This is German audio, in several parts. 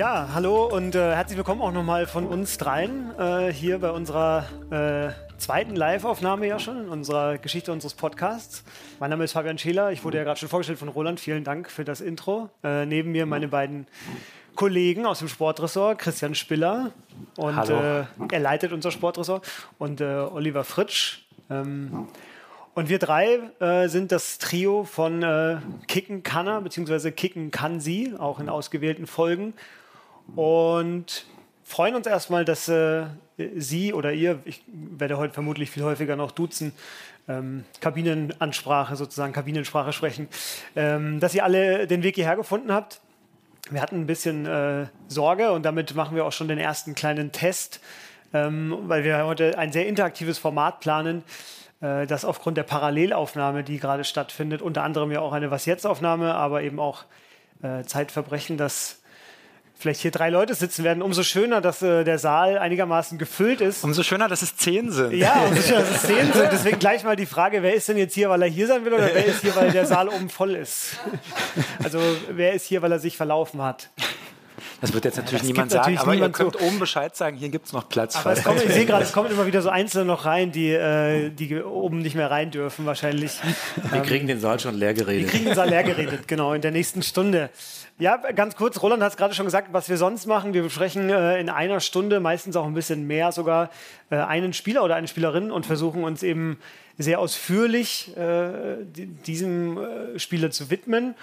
Ja, hallo und äh, herzlich willkommen auch nochmal von uns dreien äh, hier bei unserer äh, zweiten Live-Aufnahme ja schon in unserer Geschichte unseres Podcasts. Mein Name ist Fabian Scheler, ich wurde ja gerade schon vorgestellt von Roland. Vielen Dank für das Intro. Äh, neben mir meine beiden Kollegen aus dem Sportressort, Christian Spiller und äh, er leitet unser Sportressort und äh, Oliver Fritsch. Ähm, und wir drei äh, sind das Trio von äh, Kicken Kanner, beziehungsweise Kicken kann sie, auch in ausgewählten Folgen und freuen uns erstmal, dass äh, Sie oder ihr, ich werde heute vermutlich viel häufiger noch duzen, ähm, Kabinenansprache sozusagen, Kabinensprache sprechen, ähm, dass ihr alle den Weg hierher gefunden habt. Wir hatten ein bisschen äh, Sorge und damit machen wir auch schon den ersten kleinen Test, ähm, weil wir heute ein sehr interaktives Format planen, äh, das aufgrund der Parallelaufnahme, die gerade stattfindet, unter anderem ja auch eine Was jetzt Aufnahme, aber eben auch äh, Zeitverbrechen, das vielleicht hier drei Leute sitzen werden, umso schöner, dass äh, der Saal einigermaßen gefüllt ist. Umso schöner, dass es zehn sind. Ja, umso schöner, dass es zehn sind. Deswegen gleich mal die Frage, wer ist denn jetzt hier, weil er hier sein will oder wer ist hier, weil der Saal oben voll ist? Also wer ist hier, weil er sich verlaufen hat? Das wird jetzt natürlich das niemand sagen, natürlich aber niemand ihr könnt so. oben Bescheid sagen, hier gibt es noch Platz. Aber kommt, ich sehe gerade, es kommen immer wieder so Einzelne noch rein, die, äh, die oben nicht mehr rein dürfen wahrscheinlich. Wir ähm, kriegen den Saal schon leer geredet. Wir kriegen den Saal leer geredet, genau, in der nächsten Stunde. Ja, ganz kurz, Roland hat es gerade schon gesagt, was wir sonst machen. Wir besprechen äh, in einer Stunde, meistens auch ein bisschen mehr sogar, äh, einen Spieler oder eine Spielerin und versuchen uns eben sehr ausführlich äh, diesem äh, Spieler zu widmen,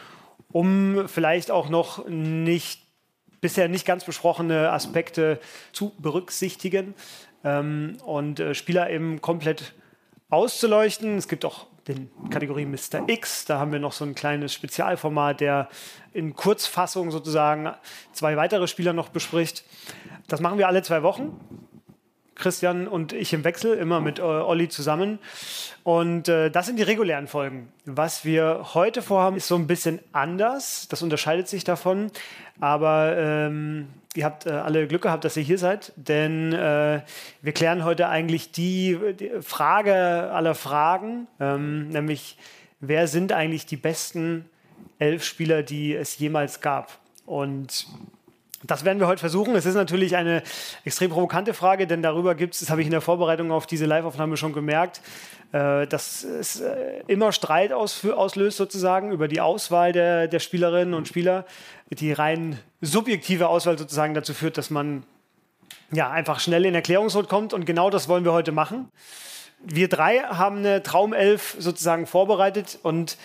um vielleicht auch noch nicht bisher nicht ganz besprochene Aspekte zu berücksichtigen ähm, und äh, Spieler eben komplett auszuleuchten. Es gibt auch den Kategorie Mr. X. Da haben wir noch so ein kleines Spezialformat, der in Kurzfassung sozusagen zwei weitere Spieler noch bespricht. Das machen wir alle zwei Wochen. Christian und ich im Wechsel, immer mit äh, Olli zusammen. Und äh, das sind die regulären Folgen. Was wir heute vorhaben, ist so ein bisschen anders. Das unterscheidet sich davon. Aber ähm, ihr habt äh, alle Glück gehabt, dass ihr hier seid, denn äh, wir klären heute eigentlich die, die Frage aller Fragen, ähm, nämlich wer sind eigentlich die besten elf Spieler, die es jemals gab? Und das werden wir heute versuchen. Es ist natürlich eine extrem provokante Frage, denn darüber gibt es, das habe ich in der Vorbereitung auf diese Live-Aufnahme schon gemerkt, äh, dass es äh, immer Streit auslöst sozusagen über die Auswahl der, der Spielerinnen und Spieler. Die rein subjektive Auswahl sozusagen dazu führt, dass man ja, einfach schnell in Erklärungsnot kommt und genau das wollen wir heute machen. Wir drei haben eine Traumelf sozusagen vorbereitet und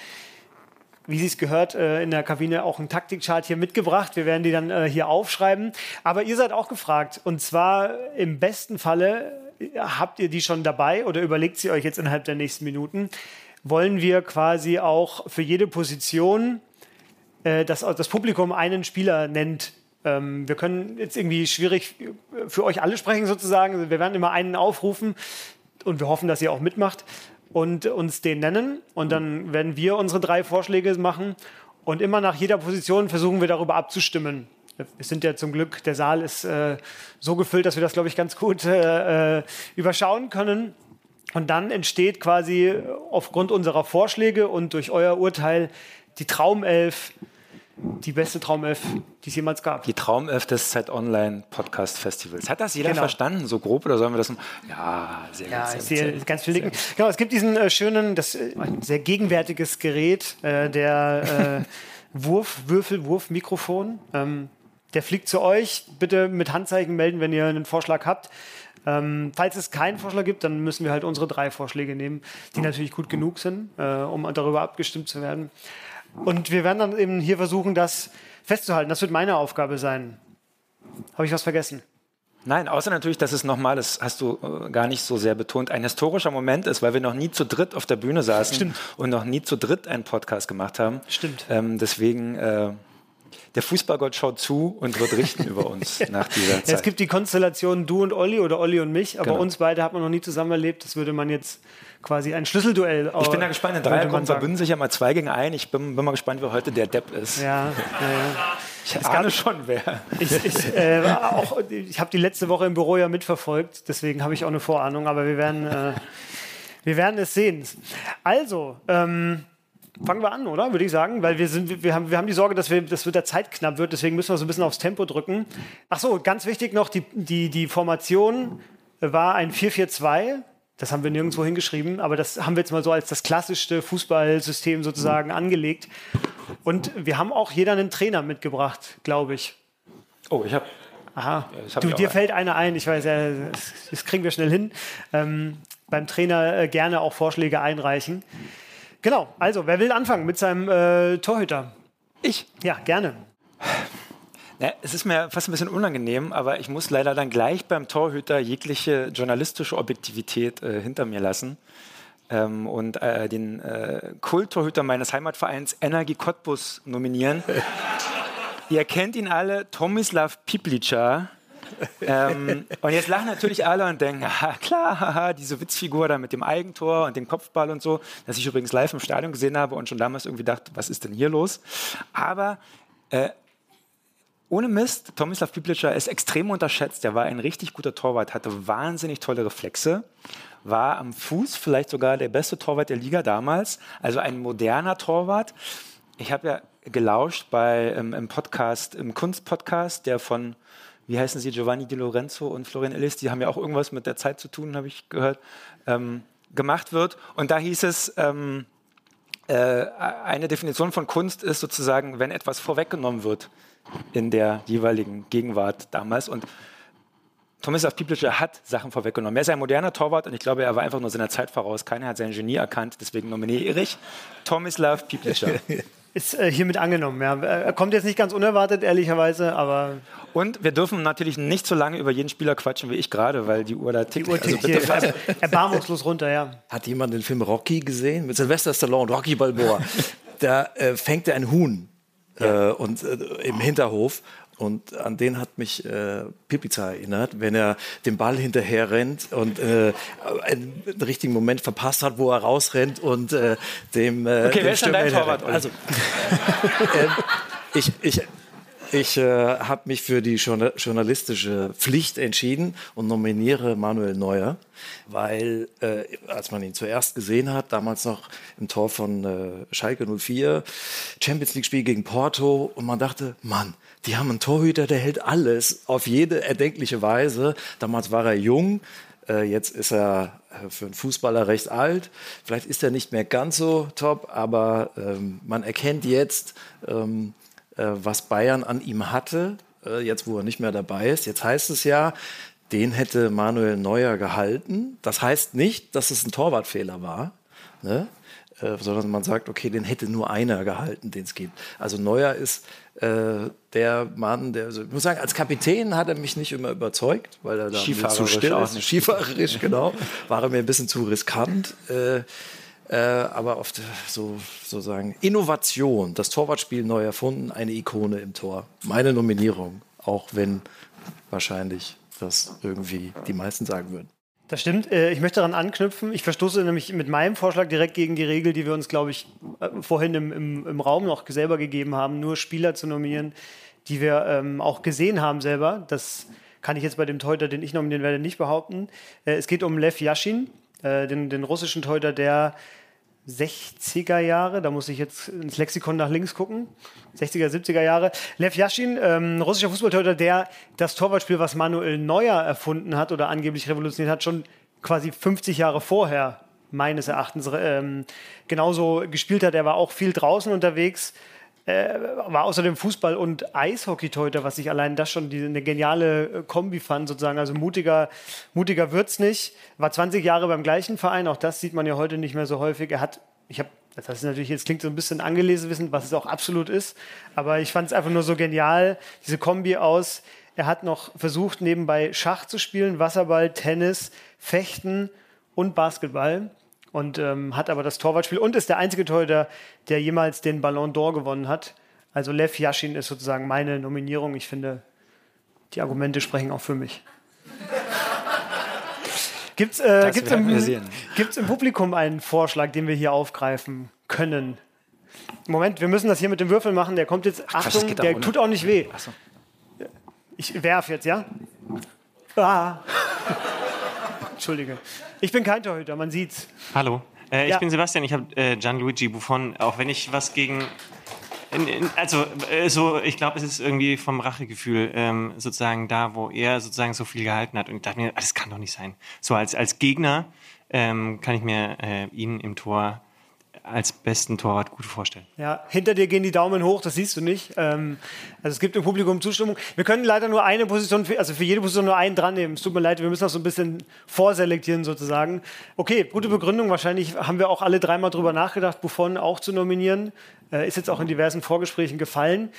wie Sie es gehört, äh, in der Kabine auch einen Taktikchart hier mitgebracht. Wir werden die dann äh, hier aufschreiben. Aber ihr seid auch gefragt. Und zwar im besten Falle habt ihr die schon dabei oder überlegt sie euch jetzt innerhalb der nächsten Minuten. Wollen wir quasi auch für jede Position, äh, dass das Publikum einen Spieler nennt, ähm, wir können jetzt irgendwie schwierig für euch alle sprechen sozusagen. Wir werden immer einen aufrufen und wir hoffen, dass ihr auch mitmacht und uns den nennen. Und dann werden wir unsere drei Vorschläge machen. Und immer nach jeder Position versuchen wir darüber abzustimmen. Wir sind ja zum Glück, der Saal ist äh, so gefüllt, dass wir das, glaube ich, ganz gut äh, äh, überschauen können. Und dann entsteht quasi aufgrund unserer Vorschläge und durch euer Urteil die Traumelf die beste Traumelf, die es jemals gab. Die Traumelf des Zeit Online Podcast Festivals. Hat das jeder genau. verstanden, so grob, oder sollen wir das? Ja, sehr ja, gut. Ich sehe ganz viel Linken. Genau, es gibt diesen äh, schönen, das, äh, ein sehr gegenwärtiges Gerät, äh, der äh, Wurf, Würfel, Wurfmikrofon. Ähm, der fliegt zu euch. Bitte mit Handzeichen melden, wenn ihr einen Vorschlag habt. Ähm, falls es keinen Vorschlag gibt, dann müssen wir halt unsere drei Vorschläge nehmen, die natürlich gut genug sind, äh, um darüber abgestimmt zu werden. Und wir werden dann eben hier versuchen, das festzuhalten. Das wird meine Aufgabe sein. Habe ich was vergessen? Nein, außer natürlich, dass es nochmal, das hast du äh, gar nicht so sehr betont, ein historischer Moment ist, weil wir noch nie zu dritt auf der Bühne saßen Stimmt. und noch nie zu dritt einen Podcast gemacht haben. Stimmt. Ähm, deswegen äh, Der Fußballgott schaut zu und wird richten über uns nach dieser Zeit. Es gibt die Konstellation du und Olli oder Olli und mich, aber Genau. uns beide hat man noch nie zusammen erlebt. Das würde man jetzt quasi ein Schlüsselduell. ich bin da gespannt. In Dreiergruppen sagen. verbünden sich ja mal zwei gegen ein. Ich bin, bin mal gespannt, wer heute der Depp ist. Ja, ja, ich ahne schon, wer. Ich, ich, äh, auch, ich habe die letzte Woche im Büro ja mitverfolgt, deswegen habe ich auch eine Vorahnung, aber wir werden, äh, wir werden es sehen. Also, ähm, fangen wir an, oder? Würde ich sagen, weil wir, sind, wir, haben, wir haben die Sorge, dass, wir, dass mit der Zeit knapp wird, deswegen müssen wir so ein bisschen aufs Tempo drücken. Ach so, ganz wichtig noch, die, die, die Formation war ein 4-4-2. Das haben wir nirgendwo hingeschrieben, aber das haben wir jetzt mal so als das klassischste Fußballsystem sozusagen angelegt. Und wir haben auch jeder einen Trainer mitgebracht, glaube ich. Oh, ich habe Aha, hab du, dir fällt einer ein, ich weiß ja, das, das kriegen wir schnell hin. Ähm, beim Trainer äh, gerne auch Vorschläge einreichen. Genau, also wer will anfangen mit seinem äh, Torhüter? ich. Ja, gerne. Ja, es ist mir fast ein bisschen unangenehm, aber ich muss leider dann gleich beim Torhüter jegliche journalistische Objektivität äh, hinter mir lassen ähm, und äh, den äh, Kulttorhüter meines Heimatvereins Energie Cottbus nominieren. Ihr kennt ihn alle, Tomislav Piplica. Ähm, und jetzt lachen natürlich alle und denken, haha, klar, haha, diese Witzfigur da mit dem Eigentor und dem Kopfball und so, das ich übrigens live im Stadion gesehen habe und schon damals irgendwie dachte, was ist denn hier los? Aber äh, ohne Mist, Tomislav Piplica ist extrem unterschätzt. Der war ein richtig guter Torwart, hatte wahnsinnig tolle Reflexe, war am Fuß vielleicht sogar der beste Torwart der Liga damals, also ein moderner Torwart. Ich habe ja gelauscht bei ähm, im Podcast, im Kunstpodcast, der von, wie heißen sie, Giovanni Di Lorenzo und Florian Illis, die haben ja auch irgendwas mit der Zeit zu tun, habe ich gehört, ähm, gemacht wird. Und da hieß es, ähm, äh, eine Definition von Kunst ist sozusagen, wenn etwas vorweggenommen wird in der jeweiligen Gegenwart damals. Und Tomislav Piplica hat Sachen vorweggenommen. Er ist ein moderner Torwart und ich glaube, er war einfach nur seiner Zeit voraus. Keiner hat sein Genie erkannt, deswegen nominiere ich Tomislav Piplica. Ist äh, hiermit angenommen. Ja. Er kommt jetzt nicht ganz unerwartet, ehrlicherweise, aber Und wir dürfen natürlich nicht so lange über jeden Spieler quatschen wie ich gerade, weil die Uhr da tickt. die Uhr tickt bitte hier er, erbarmungslos runter, ja. Hat jemand den Film Rocky gesehen? Mit Sylvester Stallone, Rocky Balboa. da äh, fängt er ein Huhn äh, und, äh, im Hinterhof. Und an den hat mich äh, Pipica erinnert, wenn er den Ball hinterher rennt und äh, einen, einen richtigen Moment verpasst hat, wo er rausrennt und äh, dem. Äh, Okay, dem wer ist denn dein Torwart. Also, ähm, ich, ich, ich äh, habe mich für die journa- journalistische Pflicht entschieden und nominiere Manuel Neuer, weil äh, als man ihn zuerst gesehen hat, damals noch im Tor von äh, Schalke 04, Champions League Spiel gegen Porto und man dachte, Mann, die haben einen Torhüter, der hält alles auf jede erdenkliche Weise. Damals war er jung, äh, jetzt ist er äh, für einen Fußballer recht alt. Vielleicht ist er nicht mehr ganz so top, aber ähm, man erkennt jetzt, ähm, äh, was Bayern an ihm hatte, äh, jetzt wo er nicht mehr dabei ist. Jetzt heißt es ja, den hätte Manuel Neuer gehalten. Das heißt nicht, dass es ein Torwartfehler war, ne? Äh, sondern man sagt, okay, den hätte nur einer gehalten, den es gibt. Also Neuer ist äh, der Mann, der, also ich muss sagen, als Kapitän hat er mich nicht immer überzeugt, weil er da zu still ist. Skifahrerisch, genau. War er mir ein bisschen zu riskant. Äh, äh, aber der, so sozusagen Innovation, das Torwartspiel neu erfunden, eine Ikone im Tor. Meine Nominierung, auch wenn wahrscheinlich das irgendwie die meisten sagen würden. Das stimmt. Äh, Ich möchte daran anknüpfen. Ich verstoße nämlich mit meinem Vorschlag direkt gegen die Regel, die wir uns, glaube ich, äh, vorhin im, im, im Raum noch selber gegeben haben, nur Spieler zu nominieren, die wir ähm, auch gesehen haben selber. Das kann ich jetzt bei dem Torhüter, den ich nominieren werde, nicht behaupten. Äh, es geht um Lev Yashin, äh, den, den russischen Torhüter, der 60er Jahre, da muss ich jetzt ins Lexikon nach links gucken, 60er, 70er Jahre. Lev Yashin, ähm, russischer Fußballtorhüter, der das Torwartspiel, was Manuel Neuer erfunden hat oder angeblich revolutioniert hat, schon quasi 50 Jahre vorher meines Erachtens ähm, genauso gespielt hat. Er war auch viel draußen unterwegs, äh, war außerdem Fußball- und Eishockey-Torhüter, was ich allein das schon die, eine geniale äh, Kombi fand, sozusagen. Also mutiger, mutiger wird's nicht. War 20 Jahre beim gleichen Verein, auch das sieht man ja heute nicht mehr so häufig. Er hat, ich habe, das ist natürlich, jetzt klingt so ein bisschen angelesen wissen, was es auch absolut ist, aber ich fand es einfach nur so genial, diese Kombi aus. Er hat noch versucht, nebenbei Schach zu spielen, Wasserball, Tennis, Fechten und Basketball und ähm, hat aber das Torwartspiel und ist der einzige Torhüter, der jemals den Ballon d'Or gewonnen hat. Also Lev Yashin ist sozusagen meine Nominierung. Ich finde, die Argumente sprechen auch für mich. Gibt es äh, gibt's im, gibt's im Publikum einen Vorschlag, den wir hier aufgreifen können? Moment, wir müssen das hier mit dem Würfel machen. Der kommt jetzt. Ach, Achtung, der tut auch nicht weh. So. Ich werf jetzt, ja? Ah. Entschuldige. Ich bin kein Torhüter, man sieht's. Hallo. Äh, ja. Ich bin Sebastian, ich habe äh, Gianluigi Buffon, auch wenn ich was gegen in, in, also äh, so, ich glaube, es ist irgendwie vom Rachegefühl ähm, sozusagen da, wo er sozusagen so viel gehalten hat. Und ich dachte mir, ah, das kann doch nicht sein. So als, als Gegner ähm, kann ich mir äh, ihn im Tor als besten Torwart gut vorstellen. Ja, hinter dir gehen die Daumen hoch, das siehst du nicht. Ähm, also es gibt im Publikum Zustimmung. Wir können leider nur eine Position, also für jede Position nur einen dran nehmen. Es tut mir leid, wir müssen das so ein bisschen vorselektieren sozusagen. Okay, gute Begründung. Wahrscheinlich haben wir auch alle dreimal drüber nachgedacht, Buffon auch zu nominieren. Äh, ist jetzt auch in diversen Vorgesprächen gefallen.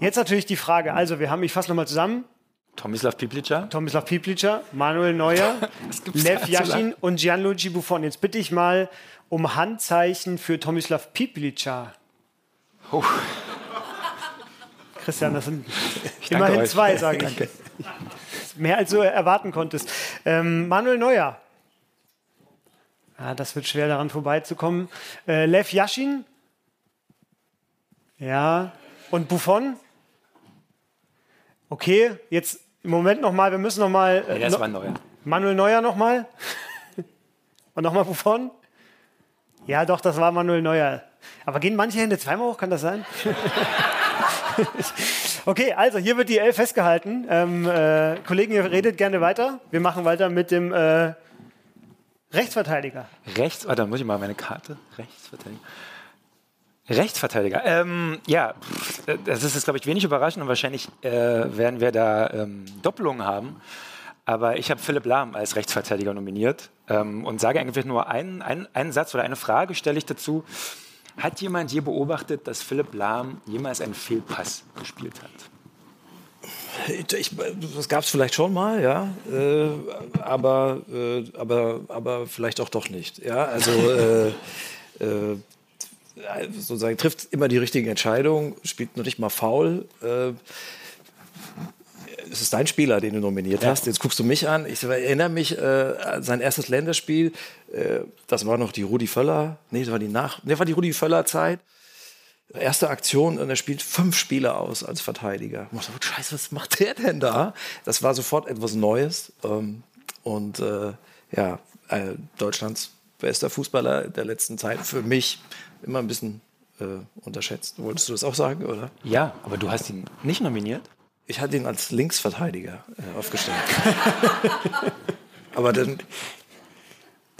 Jetzt natürlich die Frage, also wir haben, ich fasse nochmal zusammen, Tomislav Piplica. Tomislav Piplica, Manuel Neuer, Lev Yashin und Gianluigi Buffon. Jetzt bitte ich mal um Handzeichen für Tomislav Piplica. Oh. Christian, das sind immerhin euch. zwei, sage ich. Mehr als du erwarten konntest. Ähm, Manuel Neuer. Ja, das wird schwer daran vorbeizukommen. Äh, Lev Yashin. Ja. Und Buffon. Okay, jetzt im Moment nochmal, wir müssen nochmal. Äh, ja, das war Neuer. Manuel Neuer nochmal. Und nochmal Buffon. Ja, doch, das war Manuel Neuer. Aber gehen manche Hände zweimal hoch, kann das sein? okay, also hier wird die L festgehalten. Ähm, äh, Kollegen, ihr redet gerne weiter. Wir machen weiter mit dem äh, Rechtsverteidiger. Rechts, warte, dann muss ich mal meine Karte. Rechtsverteidiger. Rechtsverteidiger. Ähm, ja, das ist glaube ich, wenig überraschend und wahrscheinlich äh, werden wir da ähm, Doppelungen haben. Aber ich habe Philipp Lahm als Rechtsverteidiger nominiert ähm, und sage eigentlich nur einen, einen, einen Satz oder eine Frage stelle ich dazu. Hat jemand je beobachtet, dass Philipp Lahm jemals einen Fehlpass gespielt hat? Ich, das gab es vielleicht schon mal, ja, äh, aber, äh, aber, aber vielleicht auch doch nicht. Ja, also äh, äh sozusagen trifft immer die richtige Entscheidung, spielt noch nicht mal faul. Äh, es ist dein Spieler, den du nominiert ja. hast. Jetzt guckst du mich an. Ich erinnere mich äh, an sein erstes Länderspiel. Äh, das war noch die Rudi Völler. Nee, das war die Nach. Nee, war die Rudi Völler Zeit. Erste Aktion und er spielt fünf Spieler aus als Verteidiger. Ich dachte, Scheiße, was macht der denn da? Das war sofort etwas Neues. Ähm, und äh, ja, äh, Deutschlands bester Fußballer der letzten Zeit für mich immer ein bisschen äh, unterschätzt. Wolltest du das auch sagen, oder? Ja, aber du hast ihn nicht nominiert? Ich hatte ihn als Linksverteidiger äh, aufgestellt. Aber dann,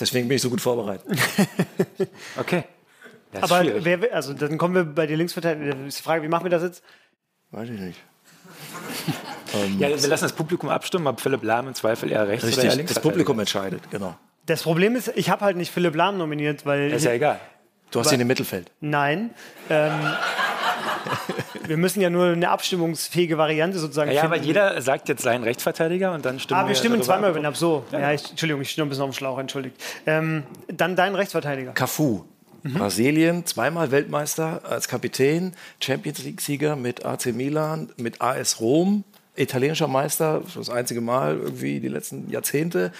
deswegen bin ich so gut vorbereitet. okay. Aber wer, also dann kommen wir bei den Linksverteidigern. Ist die Frage, wie machen wir das jetzt? Weiß ich nicht. ja, wir lassen das Publikum abstimmen, ob Philipp Lahm im Zweifel eher rechts richtig, oder eher links Das Publikum entscheidet, genau. Das Problem ist, ich habe halt nicht Philipp Lahm nominiert, weil. Das ist ja egal. Du hast ihn im Mittelfeld. Nein. Ähm, wir müssen ja nur eine abstimmungsfähige Variante sozusagen ja, finden. Ja, aber jeder sagt jetzt seinen Rechtsverteidiger und dann stimmen wir. Ah, wir stimmen zweimal über ab. So, ja, ich, Entschuldigung, ich stehe ein bisschen auf dem Schlauch, entschuldigt. Ähm, dann dein Rechtsverteidiger. Cafu. Mhm. Brasilien, zweimal Weltmeister als Kapitän, Champions League-Sieger mit AC Milan, mit AS Rom, italienischer Meister, das einzige Mal irgendwie die letzten Jahrzehnte.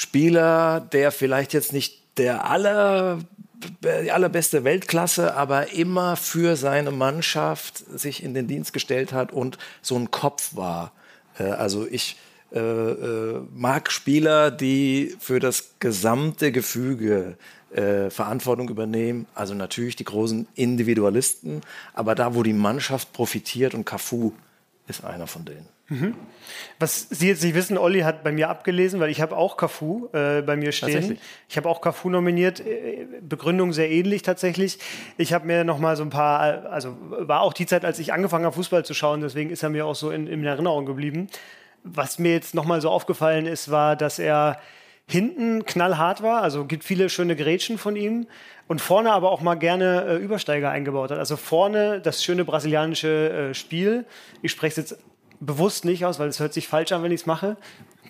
Spieler, der vielleicht jetzt nicht der aller die allerbeste Weltklasse, aber immer für seine Mannschaft sich in den Dienst gestellt hat und so ein Kopf war. Äh, also ich äh, äh, mag Spieler, die für das gesamte Gefüge äh, Verantwortung übernehmen. Also natürlich die großen Individualisten, aber da, wo die Mannschaft profitiert und Cafu ist einer von denen. Mhm. Was Sie jetzt nicht wissen, Olli hat bei mir abgelesen, weil ich habe auch Cafu äh, bei mir stehen. Ich habe auch Cafu nominiert. Äh, Begründung sehr ähnlich tatsächlich. Ich habe mir noch mal so ein paar, also war auch die Zeit, als ich angefangen habe, Fußball zu schauen. Deswegen ist er mir auch so in, in Erinnerung geblieben. Was mir jetzt noch mal so aufgefallen ist, war, dass er hinten knallhart war. Also gibt viele schöne Grätschen von ihm und vorne aber auch mal gerne äh, Übersteiger eingebaut hat. Also vorne das schöne brasilianische äh, Spiel. Ich spreche es jetzt bewusst nicht aus, weil es hört sich falsch an, wenn ich es mache.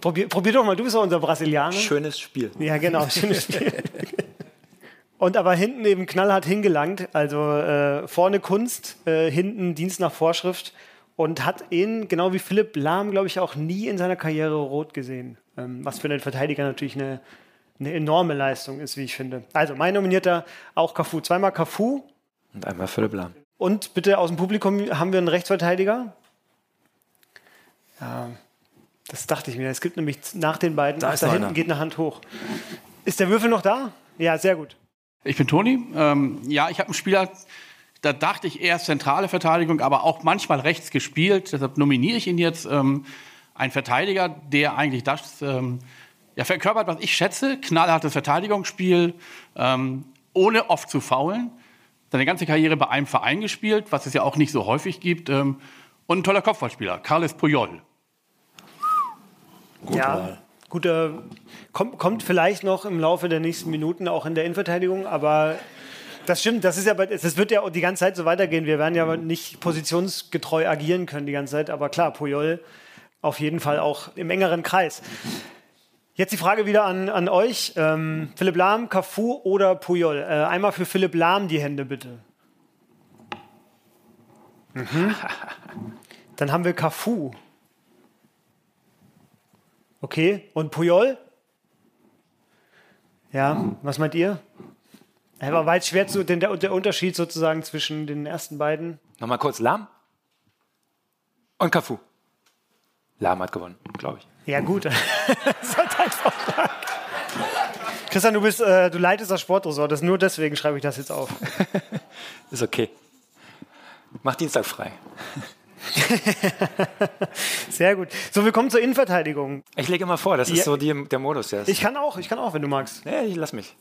Probier, probier doch mal, du bist doch unser Brasilianer. Schönes Spiel. Ja, genau, schönes Spiel. Und aber hinten eben knallhart hingelangt. Also äh, vorne Kunst, äh, hinten Dienst nach Vorschrift. Und hat ihn, genau wie Philipp Lahm, glaube ich, auch nie in seiner Karriere rot gesehen. Ähm, was für einen Verteidiger natürlich eine, eine enorme Leistung ist, wie ich finde. Also mein Nominierter auch Cafu. Zweimal Cafu. Und einmal Philipp Lahm. Und bitte aus dem Publikum haben wir einen Rechtsverteidiger. Ja, das dachte ich mir. Es gibt nämlich nach den beiden, Da ist da hinten einer. geht eine Hand hoch. Ist der Würfel noch da? Ja, sehr gut. Ich bin Toni. Ähm, ja, ich habe einen Spieler, da dachte ich erst zentrale Verteidigung, aber auch manchmal rechts gespielt. Deshalb nominiere ich ihn jetzt. Ähm, ein Verteidiger, der eigentlich das ähm, ja, verkörpert, was ich schätze. Knallhartes Verteidigungsspiel, ähm, ohne oft zu faulen. Seine ganze Karriere bei einem Verein gespielt, was es ja auch nicht so häufig gibt. Ähm, und ein toller Kopfballspieler, Carles Puyol. Ja, guter. Kommt, kommt vielleicht noch im Laufe der nächsten Minuten auch in der Innenverteidigung, aber das stimmt, das ist ja, das wird ja die ganze Zeit so weitergehen. Wir werden ja nicht positionsgetreu agieren können die ganze Zeit, aber klar, Puyol auf jeden Fall auch im engeren Kreis. Jetzt die Frage wieder an, an euch. Ähm, Philipp Lahm, Cafu oder Puyol? Äh, einmal für Philipp Lahm die Hände, bitte. Mhm. Dann haben wir Cafu. Okay, und Puyol? Ja, was meint ihr? Er war weit schwer zu, denn der, der Unterschied sozusagen zwischen den ersten beiden. Nochmal kurz Lahm und Cafu. Lahm hat gewonnen, glaube ich. Ja, gut. ist halt. Christian, du, bist, äh, du leitest das Sportressort. Das nur deswegen schreibe ich das jetzt auf. Ist okay. Mach Dienstag frei. Sehr gut. So, wir kommen zur Innenverteidigung. Ich lege immer vor, das Ja. ist so die, der Modus jetzt. Ich kann auch, ich kann auch, wenn du magst. Nee, ich lass mich.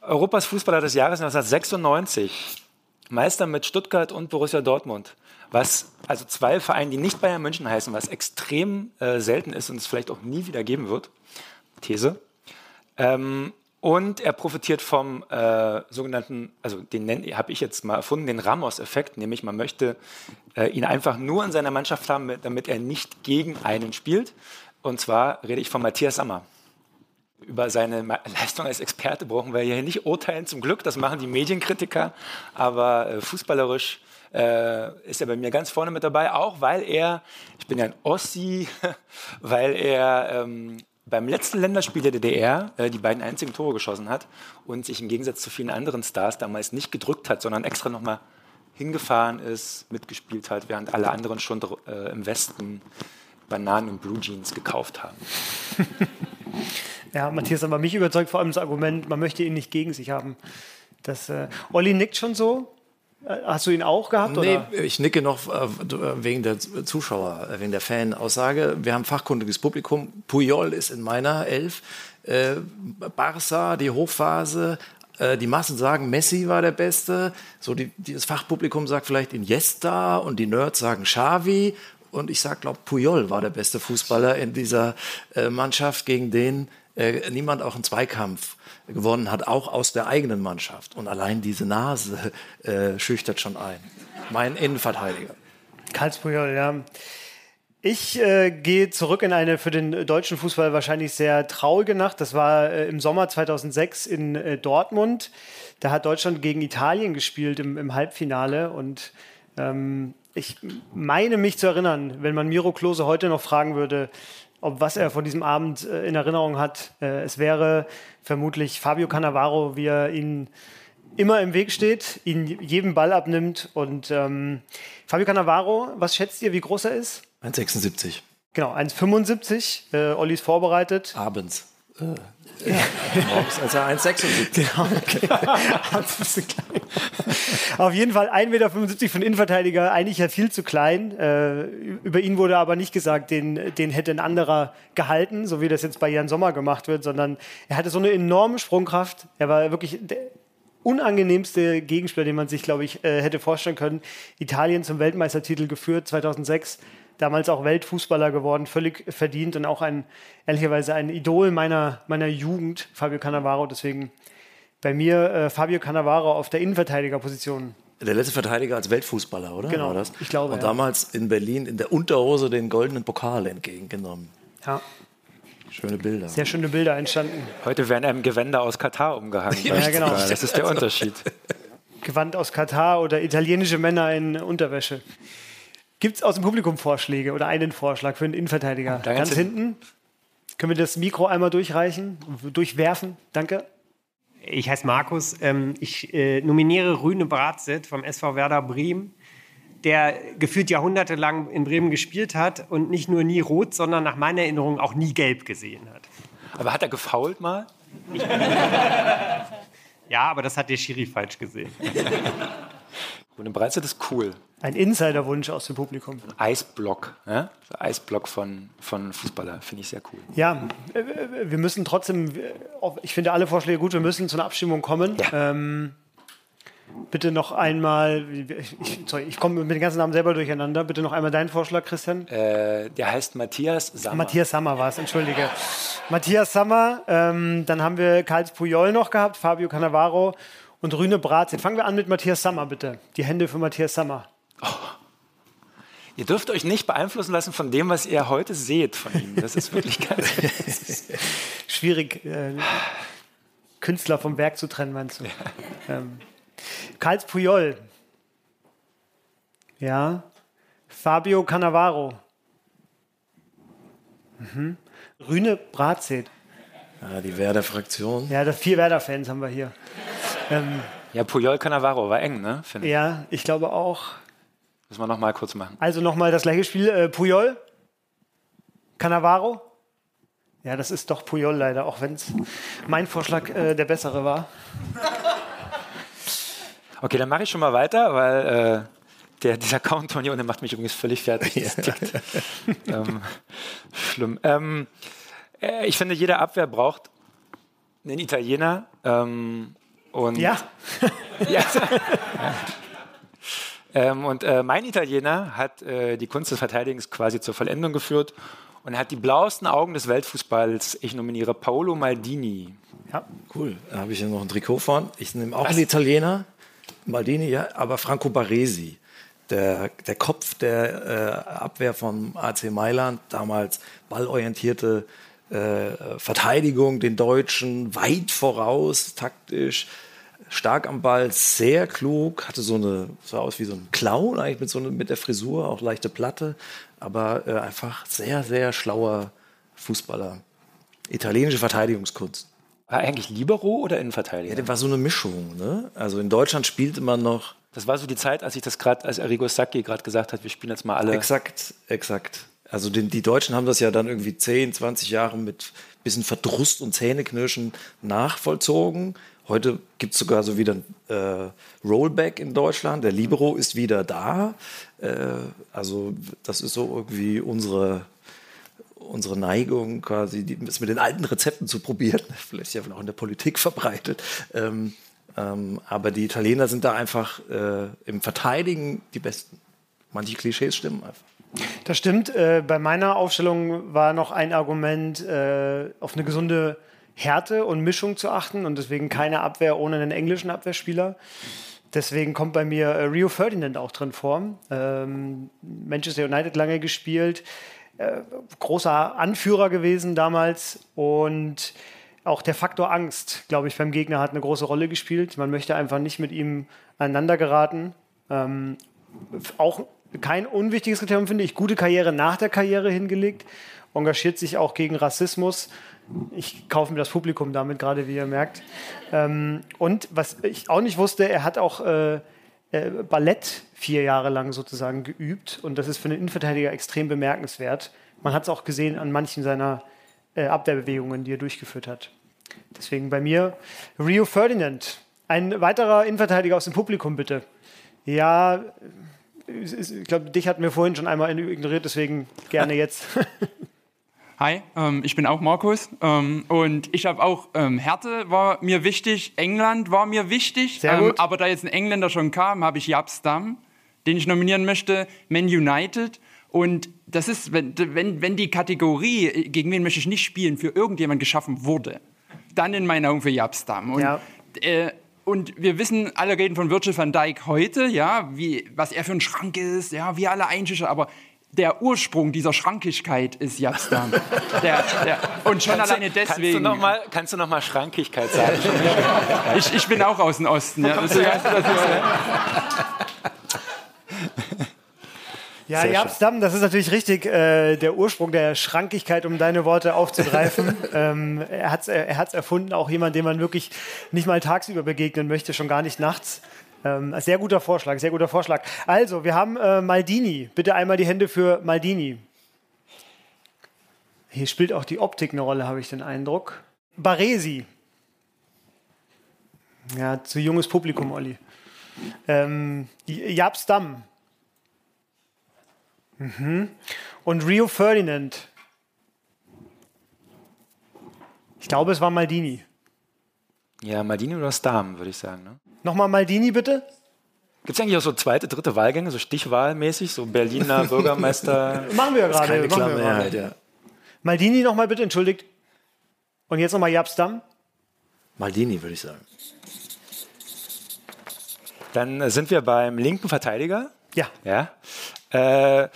Europas Fußballer des Jahres 1996. Meister mit Stuttgart und Borussia Dortmund. Was, also zwei Vereine, die nicht Bayern München heißen, was extrem äh, selten ist und es vielleicht auch nie wieder geben wird. These. Ähm, und er profitiert vom äh, sogenannten, also den habe ich jetzt mal erfunden, den Ramos-Effekt, nämlich man möchte äh, ihn einfach nur in seiner Mannschaft haben, damit er nicht gegen einen spielt. Und zwar rede ich von Matthias Sammer über seine Leistung als Experte brauchen wir hier nicht urteilen, zum Glück. Das machen die Medienkritiker. Aber äh, fußballerisch äh, ist er bei mir ganz vorne mit dabei, auch weil er, ich bin ja ein Ossi, weil er ähm, beim letzten Länderspiel der DDR äh, die beiden einzigen Tore geschossen hat und sich im Gegensatz zu vielen anderen Stars damals nicht gedrückt hat, sondern extra nochmal hingefahren ist, mitgespielt hat, während alle anderen schon äh, im Westen Bananen und Blue Jeans gekauft haben. Ja, Matthias, aber mich überzeugt vor allem das Argument, man möchte ihn nicht gegen sich haben. Das, äh, Olli nickt schon so. Äh, Hast du ihn auch gehabt? Nee, Oder? ich nicke noch äh, wegen der Zuschauer, äh, wegen der Fanaussage. Wir haben fachkundiges Publikum. Puyol ist in meiner Elf. Äh, Barca, die Hochphase. Äh, die Massen sagen, Messi war der Beste. So die, die, das Fachpublikum sagt vielleicht Iniesta und die Nerds sagen Xavi. Und ich sage, glaube Puyol war der beste Fußballer in dieser äh, Mannschaft, gegen den äh, niemand auch einen Zweikampf gewonnen hat, auch aus der eigenen Mannschaft. Und allein diese Nase äh, schüchtert schon ein. Mein Innenverteidiger. Karlspujol, ja. Ich äh, gehe zurück in eine für den deutschen Fußball wahrscheinlich sehr traurige Nacht. Das war äh, im Sommer 2006 in äh, Dortmund. Da hat Deutschland gegen Italien gespielt im, im Halbfinale. Und ähm, ich meine mich zu erinnern, wenn man Miro Klose heute noch fragen würde, ob was er von diesem Abend äh, in Erinnerung hat, äh, es wäre vermutlich Fabio Cannavaro, wie er ihn immer im Weg steht, ihn jeden Ball abnimmt. Und ähm, Fabio Cannavaro, was schätzt ihr, wie groß er ist? 1,76. Genau, 1,75. Äh, Olli ist vorbereitet. Abends. Äh, morgens als er 1,76. Genau. Auf jeden Fall 1,75 Meter für einen Innenverteidiger, eigentlich ja viel zu klein. Äh, über ihn wurde aber nicht gesagt, den, den hätte ein anderer gehalten, so wie das jetzt bei Jan Sommer gemacht wird, sondern er hatte so eine enorme Sprungkraft. Er war wirklich der unangenehmste Gegenspieler, den man sich, glaube ich, äh, hätte vorstellen können. Italien zum Weltmeistertitel geführt, 2006 damals auch Weltfußballer geworden, völlig verdient und auch ein, ehrlicherweise ein Idol meiner, meiner Jugend, Fabio Cannavaro. Deswegen bei mir äh, Fabio Cannavaro auf der Innenverteidigerposition. Der letzte Verteidiger als Weltfußballer, oder? Genau, War das? ich glaube, Und ja. damals in Berlin in der Unterhose den goldenen Pokal entgegengenommen. Ja. Schöne Bilder. Sehr schöne Bilder entstanden. Heute werden einem Gewänder aus Katar umgehangen. Ja, genau. Das ist der Unterschied. Gewand aus Katar oder italienische Männer in Unterwäsche. Gibt es aus dem Publikum Vorschläge oder einen Vorschlag für einen Innenverteidiger? Da ganz Ganz hinten. Können wir das Mikro einmal durchreichen, durchwerfen? Danke. Ich heiße Markus. Ähm, ich äh, nominiere Rüne Bratzit vom SV Werder Bremen, der gefühlt jahrhundertelang in Bremen gespielt hat und nicht nur nie rot, sondern nach meiner Erinnerung auch nie gelb gesehen hat. Aber hat er gefault mal? Ja, aber das hat der Schiri falsch gesehen. Und im Breitseite ist cool. Ein Insiderwunsch aus dem Publikum. Eisblock. So Eisblock von, von Fußballer. Finde ich sehr cool. Ja, äh, wir müssen trotzdem, äh, ich finde alle Vorschläge gut, wir müssen zu einer Abstimmung kommen. Ja. Ähm, bitte noch einmal, ich, sorry, ich komme mit den ganzen Namen selber durcheinander. Bitte noch einmal deinen Vorschlag, Christian. Äh, der heißt Matthias Sammer. Matthias Sammer war es, entschuldige. Matthias Sammer, ähm, dann haben wir Karls Puyol noch gehabt, Fabio Cannavaro und Rüne Bratz. Jetzt fangen wir an mit Matthias Sammer, bitte. Die Hände für Matthias Sammer. Ihr dürft euch nicht beeinflussen lassen von dem, was ihr heute seht von ihm. Das ist wirklich ganz. Schwierig, äh, Künstler vom Werk zu trennen, meinst du? Ähm, Karls Puyol. Ja. Fabio Cannavaro. Mhm. Rüne Bratzet. Ja, die Werder-Fraktion. Ja, das vier Werder-Fans haben wir hier. Ähm, ja, Puyol Cannavaro war eng, ne? Finde ja, ich glaube auch. Müssen wir noch mal kurz machen. Also nochmal das gleiche Spiel. Äh, Puyol. Cannavaro. Ja, das ist doch Puyol leider, auch wenn es mein Vorschlag äh, der bessere war. Okay, dann mache ich schon mal weiter, weil äh, der, dieser unten macht mich übrigens völlig fertig. Ähm, schlimm. Ähm, äh, ich finde, jede Abwehr braucht einen Italiener. Ähm, und Ja, Ja. ähm, und äh, mein Italiener hat äh, die Kunst des Verteidigens quasi zur Vollendung geführt und hat die blauesten Augen des Weltfußballs. Ich nominiere Paolo Maldini. ja. Cool. Da habe ich hier noch ein Trikot von. Ich nehme auch einen Italiener. Maldini, ja, aber Franco Baresi. Der, der Kopf der äh, Abwehr von AC Mailand, damals ballorientierte äh, Verteidigung, den Deutschen weit voraus, taktisch, stark am Ball, sehr klug, hatte so eine, sah aus wie so ein Clown eigentlich mit so eine, mit der Frisur, auch leichte Platte, aber äh, einfach sehr, sehr schlauer Fußballer. Italienische Verteidigungskunst. War eigentlich Libero oder Ja, Innenverteidiger? der war so eine Mischung. Ne? Also in Deutschland spielte man noch Das war so die Zeit, als ich das gerade, als Arrigo Sacchi gerade gesagt hat, wir spielen jetzt mal alle. exakt, exakt. Also den, die Deutschen haben das ja dann irgendwie 10, 20 Jahre mit bisschen Verdruss und Zähneknirschen nachvollzogen. Heute gibt es sogar so wieder ein äh, Rollback in Deutschland. Der Libero ist wieder da. Äh, also das ist so irgendwie unsere, unsere Neigung, quasi die, das mit den alten Rezepten zu probieren. Vielleicht ja auch in der Politik verbreitet. Ähm, ähm, aber die Italiener sind da einfach äh, im Verteidigen die Besten. Manche Klischees stimmen einfach. Das stimmt. Äh, bei meiner Aufstellung war noch ein Argument, äh, auf eine gesunde Härte und Mischung zu achten und deswegen keine Abwehr ohne einen englischen Abwehrspieler. Deswegen kommt bei mir äh, Rio Ferdinand auch drin vor. Ähm, Manchester United lange gespielt, äh, großer Anführer gewesen damals und auch der Faktor Angst, glaube ich, beim Gegner hat eine große Rolle gespielt. Man möchte einfach nicht mit ihm aneinander geraten. Ähm, auch kein unwichtiges Kriterium, finde ich. Gute Karriere nach der Karriere hingelegt, engagiert sich auch gegen Rassismus. Ich kaufe mir das Publikum damit gerade, wie ihr merkt. Ähm, und was ich auch nicht wusste, er hat auch äh, äh, Ballett vier Jahre lang sozusagen geübt. Und das ist für einen Innenverteidiger extrem bemerkenswert. Man hat es auch gesehen an manchen seiner äh, Abwehrbewegungen, die er durchgeführt hat. Deswegen bei mir Rio Ferdinand. Ein weiterer Innenverteidiger aus dem Publikum, bitte. Ja, ich glaube, dich hatten wir vorhin schon einmal ignoriert, deswegen gerne jetzt. Hi, ähm, ich bin auch Markus ähm, und ich habe auch ähm, Härte war mir wichtig, England war mir wichtig, Sehr ähm, gut. aber da jetzt ein Engländer schon kam, habe ich Jaap Stam, den ich nominieren möchte, Man United und das ist, wenn, wenn, wenn die Kategorie, äh, gegen wen möchte ich nicht spielen, für irgendjemand geschaffen wurde, dann in meinen Augen für Jaap Stam. Und, Ja. äh, und wir wissen, alle reden von Virgil van Dijk heute, ja, wie, was er für ein Schrank ist, ja, wie alle Einschücher, aber der Ursprung dieser Schrankigkeit ist Japstam. der, der, und schon Kannst alleine du, kannst du deswegen. noch mal, kannst du noch mal Schrankigkeit sagen? ich, ich bin auch aus dem Osten. Ja. Das, das ist, Ja, Japstam, das ist natürlich richtig, äh, der Ursprung der Schrankigkeit, um deine Worte aufzugreifen. ähm, er hat es er hat's erfunden, auch jemand, dem man wirklich nicht mal tagsüber begegnen möchte, schon gar nicht nachts. Ähm, sehr guter Vorschlag, sehr guter Vorschlag. Also, wir haben äh, Maldini. Bitte einmal die Hände für Maldini. Hier spielt auch die Optik eine Rolle, habe ich den Eindruck. Baresi. Ja, zu junges Publikum, Olli. Ähm, Japstam. Mhm. Und Rio Ferdinand. Ich glaube, es war Maldini. Ja, Maldini oder Stam, würde ich sagen. Ne? Nochmal Maldini, bitte. Gibt es eigentlich auch so zweite, dritte Wahlgänge, so stichwahlmäßig, so Berliner Bürgermeister? Machen wir ja gerade. keine machen wir ja. Maldini nochmal bitte, entschuldigt. Und jetzt nochmal Japstam. Maldini, würde ich sagen. Dann sind wir beim linken Verteidiger. Ja. Ja. Äh,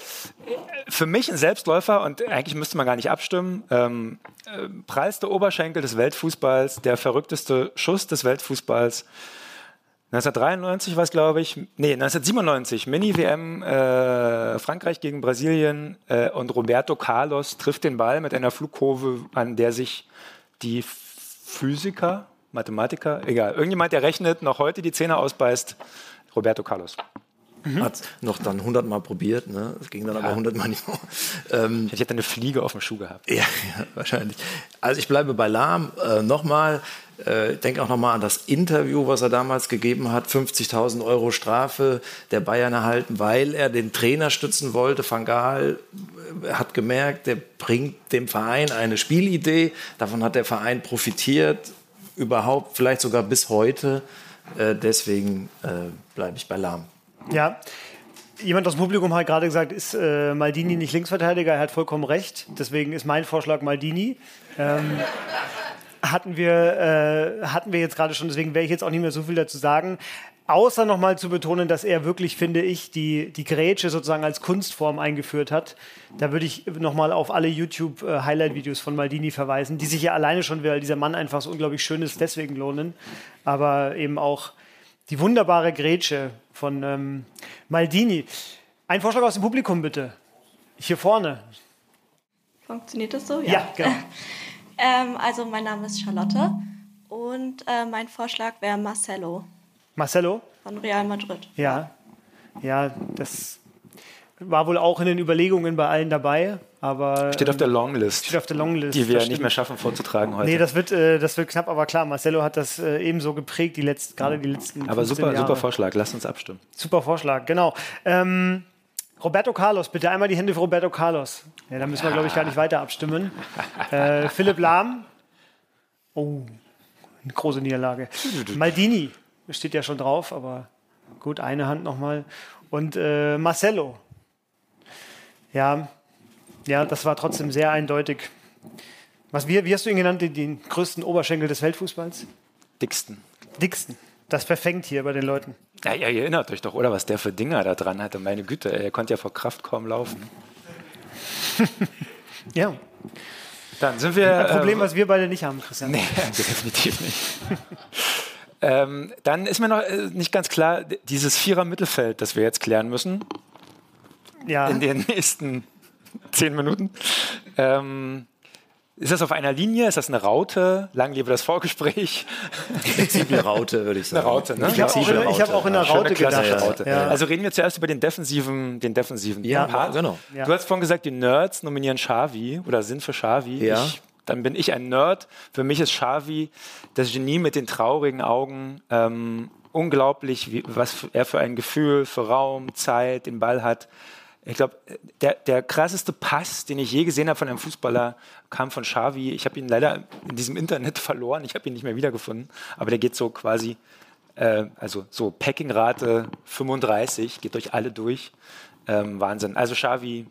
für mich ein Selbstläufer und eigentlich müsste man gar nicht abstimmen. Ähm, äh, prallste Oberschenkel des Weltfußballs, der verrückteste Schuss des Weltfußballs. 1993 war es, glaube ich, nee, 1997, Mini-WM, äh, Frankreich gegen Brasilien äh, und Roberto Carlos trifft den Ball mit einer Flugkurve, an der sich die Physiker, Mathematiker, egal, irgendjemand, der rechnet, noch heute die Zähne ausbeißt, Roberto Carlos. Hat noch dann 100 Mal probiert, ne? Das ging dann aber 100 Mal nicht mehr. Ähm, Ich hätte eine Fliege auf dem Schuh gehabt. ja, ja, wahrscheinlich. Also ich bleibe bei Lahm. Äh, nochmal, äh, ich denke auch nochmal an das Interview, was er damals gegeben hat. 50.000 Euro Strafe der Bayern erhalten, weil er den Trainer stützen wollte. Van Gaal äh, hat gemerkt, der bringt dem Verein eine Spielidee. Davon hat der Verein profitiert. Überhaupt, vielleicht sogar bis heute. Äh, deswegen äh, bleibe ich bei Lahm. Ja. Jemand aus dem Publikum hat gerade gesagt, ist äh, Maldini nicht Linksverteidiger? Er hat vollkommen recht. Deswegen ist mein Vorschlag Maldini. Ähm, hatten, wir, äh, hatten wir jetzt gerade schon, deswegen werde ich jetzt auch nicht mehr so viel dazu sagen. Außer nochmal zu betonen, dass er wirklich, finde ich, die, die Grätsche sozusagen als Kunstform eingeführt hat. Da würde ich nochmal auf alle YouTube-Highlight-Videos von Maldini verweisen, die sich ja alleine schon, weil dieser Mann einfach so unglaublich schön ist, deswegen lohnen. Aber eben auch die wunderbare Grätsche von ähm, Maldini. Ein Vorschlag aus dem Publikum, bitte. Hier vorne. Funktioniert das so? Ja, genau. ähm, also mein Name ist Charlotte und äh, mein Vorschlag wäre Marcelo Marcelo? von Real Madrid. Ja. Ja, das war wohl auch in den Überlegungen bei allen dabei, aber Steht auf der Longlist, steht auf der Longlist. die wir das nicht mehr schaffen vorzutragen heute. Nee, das wird, äh, das wird knapp, aber klar, Marcelo hat das äh, ebenso geprägt, die letzten, gerade die letzten Aber 15 super, Jahre. super Vorschlag. Lasst uns abstimmen. Super Vorschlag, genau. Ähm, Roberto Carlos, bitte einmal die Hände für Roberto Carlos. Ja, da müssen wir, glaube ich, gar nicht weiter abstimmen. Äh, Philipp Lahm. Oh, eine große Niederlage. Maldini steht ja schon drauf, aber gut, eine Hand nochmal. Und äh, Marcelo. Ja, ja, das war trotzdem sehr eindeutig. Was, wie, wie hast du ihn genannt, den, den größten Oberschenkel des Weltfußballs? Dicksten. Dicksten. Das verfängt hier bei den Leuten. Ja, ihr erinnert euch doch, oder was der für Dinger da dran hatte. Meine Güte, er konnte ja vor Kraft kaum laufen. Ja, Dann sind wir. ein Problem, äh, was wir beide nicht haben, Christian. Nee, definitiv nicht. ähm, dann ist mir noch äh, nicht ganz klar, dieses Vierer-Mittelfeld, das wir jetzt klären müssen Ja, in den nächsten zehn Minuten. Ähm, ist das auf einer Linie? Ist das eine Raute? Lang lebe das Vorgespräch. Flexible Raute, würde ich sagen. Eine Raute, ne? ich habe auch, in- ich hab auch in der Raute gedacht. Raute. Ja. Also reden wir zuerst über den defensiven, den defensiven Ja, Part. genau. Ja. Du hast vorhin gesagt, die Nerds nominieren Xavi oder sind für Xavi. Ja. Ich, dann bin ich ein Nerd. Für mich ist Xavi das Genie mit den traurigen Augen. Ähm, unglaublich, wie, was er für ein Gefühl für Raum, Zeit, den Ball hat. Ich glaube, der, der krasseste Pass, den ich je gesehen habe von einem Fußballer, kam von Xavi. Ich habe ihn leider in diesem Internet verloren. Ich habe ihn nicht mehr wiedergefunden. Aber der geht so quasi, äh, also so Packing-Rate 35, geht durch alle durch. Ähm, Wahnsinn. Also Xavi,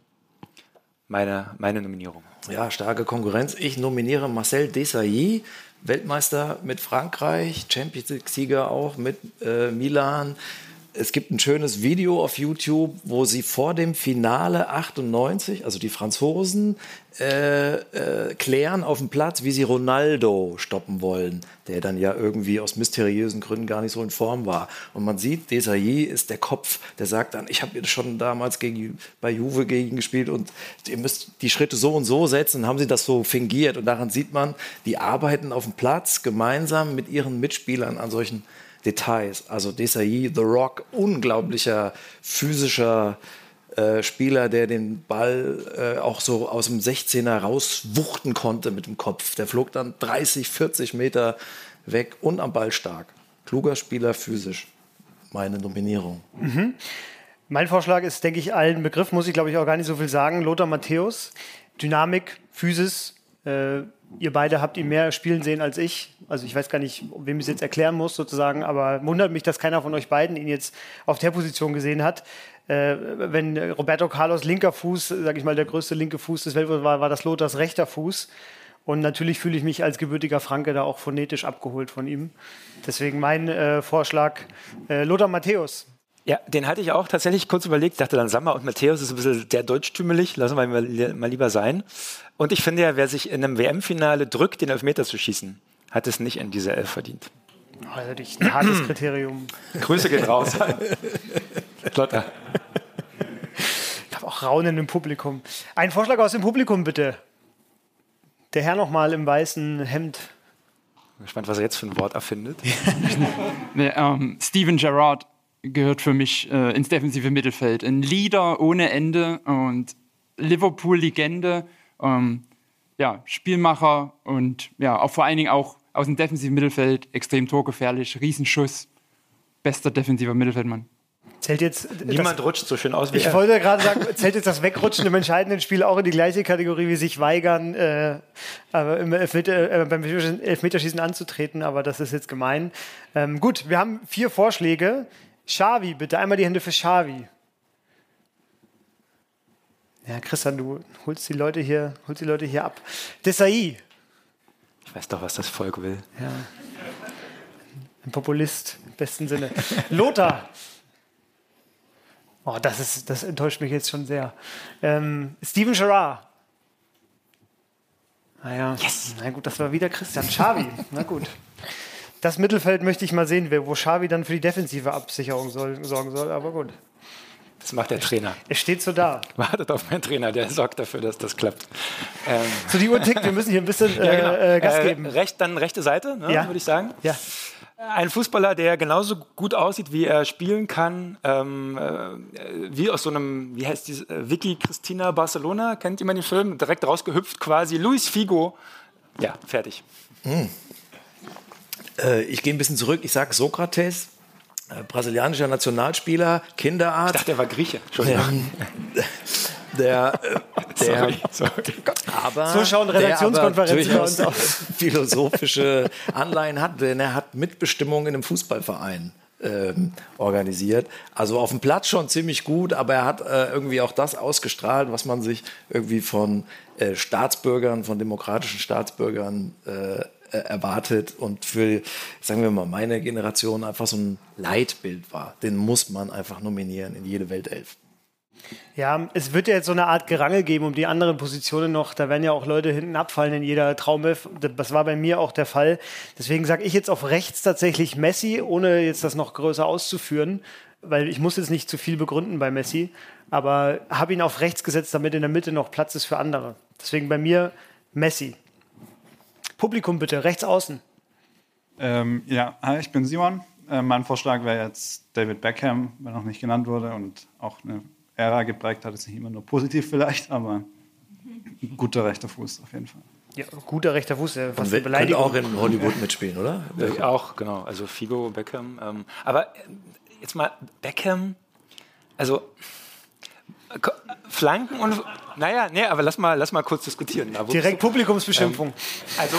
meine, meine Nominierung. Ja, starke Konkurrenz. Ich nominiere Marcel Desailly, Weltmeister mit Frankreich, Champions League-Sieger auch mit äh, Milan. Es gibt ein schönes Video auf YouTube, wo sie vor dem Finale 98, also die Franzosen, äh, äh, klären auf dem Platz, wie sie Ronaldo stoppen wollen, der dann ja irgendwie aus mysteriösen Gründen gar nicht so in Form war. Und man sieht, Desailly ist der Kopf, der sagt dann, ich habe schon damals gegen, bei Juve gegen gespielt und ihr müsst die Schritte so und so setzen. Haben sie das so fingiert. Und daran sieht man, die arbeiten auf dem Platz gemeinsam mit ihren Mitspielern an solchen Details. Also Desailly, The Rock, unglaublicher physischer äh, Spieler, der den Ball äh, auch so aus dem 16er rauswuchten konnte mit dem Kopf. Der flog dann 30, 40 Meter weg und am Ball stark. Kluger Spieler physisch. Meine Nominierung. Mhm. Mein Vorschlag ist, denke ich, allen Begriff, muss ich glaube ich auch gar nicht so viel sagen. Lothar Matthäus, Dynamik, Physis, äh, ihr beide habt ihn mehr spielen sehen als ich. Also ich weiß gar nicht, wem ich es jetzt erklären muss sozusagen, aber wundert mich, dass keiner von euch beiden ihn jetzt auf der Position gesehen hat. Äh, wenn Roberto Carlos linker Fuß, sage ich mal, der größte linke Fuß des Weltfußballs war, war das Lothars rechter Fuß. Und natürlich fühle ich mich als gebürtiger Franke da auch phonetisch abgeholt von ihm. Deswegen mein äh, Vorschlag, äh, Lothar Matthäus. Ja, den hatte ich auch tatsächlich kurz überlegt. Ich dachte dann, Sammer und Matthäus ist ein bisschen sehr deutschtümelig, lassen wir mal, mal lieber sein. Und ich finde ja, wer sich in einem WM-Finale drückt, den Elfmeter zu schießen, hat es nicht in dieser Elf verdient. Also ein hartes Kriterium. Grüße gehen raus. Lotta. Ich habe auch Raunen im Publikum. Ein Vorschlag aus dem Publikum, bitte. Der Herr nochmal im weißen Hemd. Bin gespannt, was er jetzt für ein Wort erfindet. nee, ähm, Steven Gerrard gehört für mich äh, ins defensive Mittelfeld. Ein Leader ohne Ende und Liverpool-Legende. Ähm, ja, Spielmacher und ja, auch vor allen Dingen auch aus dem defensiven Mittelfeld extrem torgefährlich, Riesenschuss, bester defensiver Mittelfeldmann. Zählt jetzt Niemand das, rutscht so schön aus wie Ich er. wollte gerade sagen, zählt jetzt das Wegrutschen im entscheidenden Spiel auch in die gleiche Kategorie wie sich weigern, äh, aber im Elfmeter, äh, beim Elfmeterschießen anzutreten, aber das ist jetzt gemein. Ähm, gut, wir haben vier Vorschläge. Xavi, bitte einmal die Hände für Xavi. Ja, Christian, du holst die Leute hier, holst die Leute hier ab. Desai. Ich weiß doch, was das Volk will. Ja. Ein Populist im besten Sinne. Lothar. Oh, das, ist, das enttäuscht mich jetzt schon sehr. Ähm, Steven Gerrard. Naja, yes. na gut, das war wieder Christian Xavi. na gut. Das Mittelfeld möchte ich mal sehen, wo Xavi dann für die defensive Absicherung soll, sorgen soll, aber gut. Das macht der Trainer. Er steht so da. Wartet auf meinen Trainer, der sorgt dafür, dass das klappt. Ähm. So, die Uhr tickt, wir müssen hier ein bisschen äh, ja, genau. äh, Gas geben. Äh, recht, dann rechte Seite, ne, ja. würde ich sagen. Ja. Ein Fußballer, der genauso gut aussieht, wie er spielen kann, ähm, äh, wie aus so einem, wie heißt die, äh, Vicky Cristina Barcelona, kennt jemand den Film? Direkt rausgehüpft quasi. Luis Figo. Ja, fertig. Mhm. Äh, ich gehe ein bisschen zurück. Ich sage Sokrates, äh, brasilianischer Nationalspieler, Kinderarzt. Ich dachte, er war Grieche. Entschuldigung. Der, äh, der, sorry, sorry. aber Zuschauen Redaktionskonferenzen bei uns auch philosophische Anleihen hat, denn er hat Mitbestimmung in einem Fußballverein ähm, organisiert. Also auf dem Platz schon ziemlich gut, aber er hat äh, irgendwie auch das ausgestrahlt, was man sich irgendwie von äh, Staatsbürgern, von demokratischen Staatsbürgern äh, erwartet und für, sagen wir mal, meine Generation einfach so ein Leitbild war. Den muss man einfach nominieren in jede Weltelf. Ja, es wird ja jetzt so eine Art Gerangel geben um die anderen Positionen noch. Da werden ja auch Leute hinten abfallen in jeder Traumelf. Das war bei mir auch der Fall. Deswegen sage ich jetzt auf rechts tatsächlich Messi, ohne jetzt das noch größer auszuführen, weil ich muss jetzt nicht zu viel begründen bei Messi, aber habe ihn auf rechts gesetzt, damit in der Mitte noch Platz ist für andere. Deswegen bei mir Messi. Publikum bitte, rechts außen. Ähm, ja, hi, ich bin Simon. Äh, mein Vorschlag wäre jetzt David Beckham, wenn noch nicht genannt wurde und auch eine Ära geprägt hat, ist nicht immer nur positiv vielleicht, aber ein guter rechter Fuß auf jeden Fall. Ja, guter rechter Fuß, ja, was eine Beleidigung. auch in Hollywood mitspielen, oder? Ja, auch, genau. Also Figo, Beckham. Ähm, aber äh, jetzt mal Beckham, also Flanken und. Naja, nee, aber lass mal, lass mal kurz diskutieren. Direkt Publikumsbeschimpfung. Ähm, also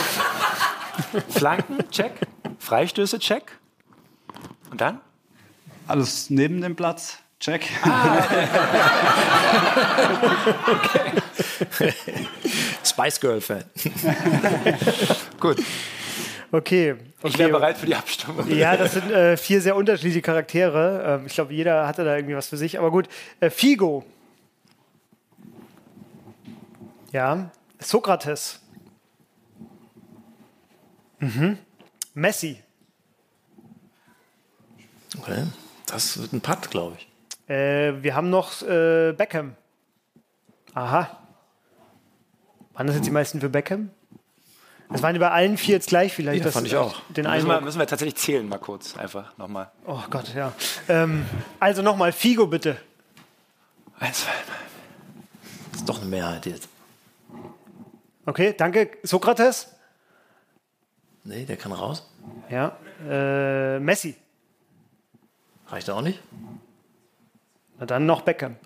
Flanken, check. Freistöße, check. Und dann? Alles neben dem Platz, check. Ah. okay. Spice Girl Fan. Gut. Okay. Ich okay. wäre bereit für die Abstimmung. Ja, das sind äh, vier sehr unterschiedliche Charaktere. Ähm, ich glaube, jeder hatte da irgendwie was für sich. Aber gut. Äh, Figo. Ja. Sokrates. Mhm. Messi. Okay. Das wird ein Putt, glaube ich. Äh, wir haben noch äh, Beckham. Aha. Waren das jetzt die meisten für Beckham? Das waren bei allen vier jetzt gleich vielleicht. Ja, das, fand ich auch. Den Müssen wir, müssen wir tatsächlich zählen, mal kurz. Einfach nochmal. Oh Gott, ja. Ähm, also nochmal, Figo bitte. Eins, zwei, Das ist doch eine Mehrheit jetzt. Okay, danke. Sokrates? Nee, der kann raus. Ja. Äh, Messi. Reicht auch nicht. Na dann noch Beckham.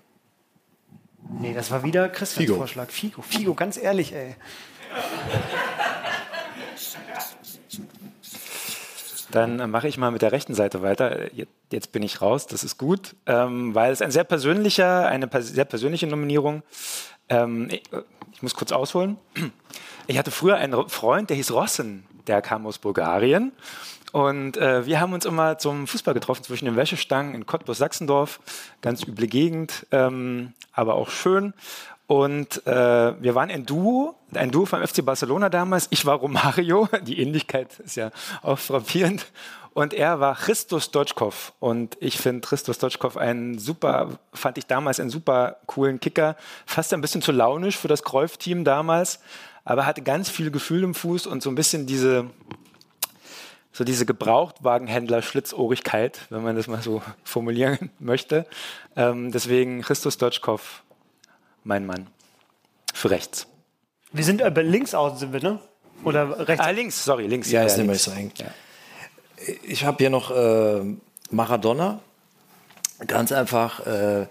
Nee, das war wieder Christians Figo. Vorschlag. Figo, Figo, ganz ehrlich, ey. Dann äh, mache ich mal mit der rechten Seite weiter. Äh, Jetzt, bin ich raus, das ist gut, ähm, weil es ein sehr persönlicher, eine sehr persönliche Nominierung. Ähm, ich, äh, ich muss kurz ausholen. Ich hatte früher einen Freund, der hieß Rossen, der kam aus Bulgarien. Und äh, wir haben uns immer zum Fußball getroffen zwischen den Wäschestangen in Cottbus-Sachsendorf. Ganz üble Gegend, ähm, aber auch schön. Und äh, wir waren ein Duo, ein Duo vom FC Barcelona damals. Ich war Romario, die Ähnlichkeit ist ja auch frappierend. Und er war Christos Stoichkov. Und ich finde Christos Stoichkov einen super, fand ich damals einen super coolen Kicker. Fast ein bisschen zu launisch für das Cruyff-Team damals. Aber hatte ganz viel Gefühl im Fuß und so ein bisschen diese, so diese Gebrauchtwagenhändler-Schlitzohrigkeit, wenn man das mal so formulieren möchte. Ähm, deswegen Christos Stoichkov, mein Mann. Für rechts. Wir sind äh, links außen, sind wir, ne? Oder rechts? Ah, links, sorry, links. Ja, Ja, das ja, links. so eng. Ich habe hier noch äh, Maradona. Ganz einfach äh,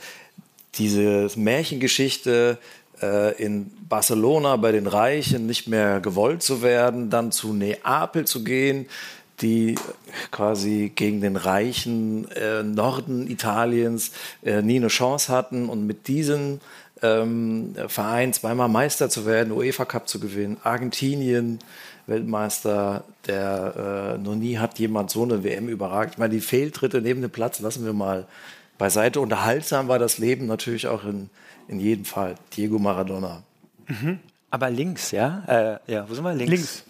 diese Märchengeschichte äh, in Barcelona bei den Reichen nicht mehr gewollt zu werden, dann zu Neapel zu gehen, die quasi gegen den reichen äh, Norden Italiens äh, nie eine Chance hatten und mit diesem ähm, Verein zweimal Meister zu werden, UEFA Cup zu gewinnen, Argentinien Weltmeister, der äh, noch nie hat jemand so eine WM überragt. Ich meine, die Fehltritte neben dem Platz lassen wir mal beiseite. Unterhaltsam war das Leben natürlich auch in, in jedem Fall. Diego Maradona. Aber links, ja? Äh, ja, wo sind wir? Links. Links.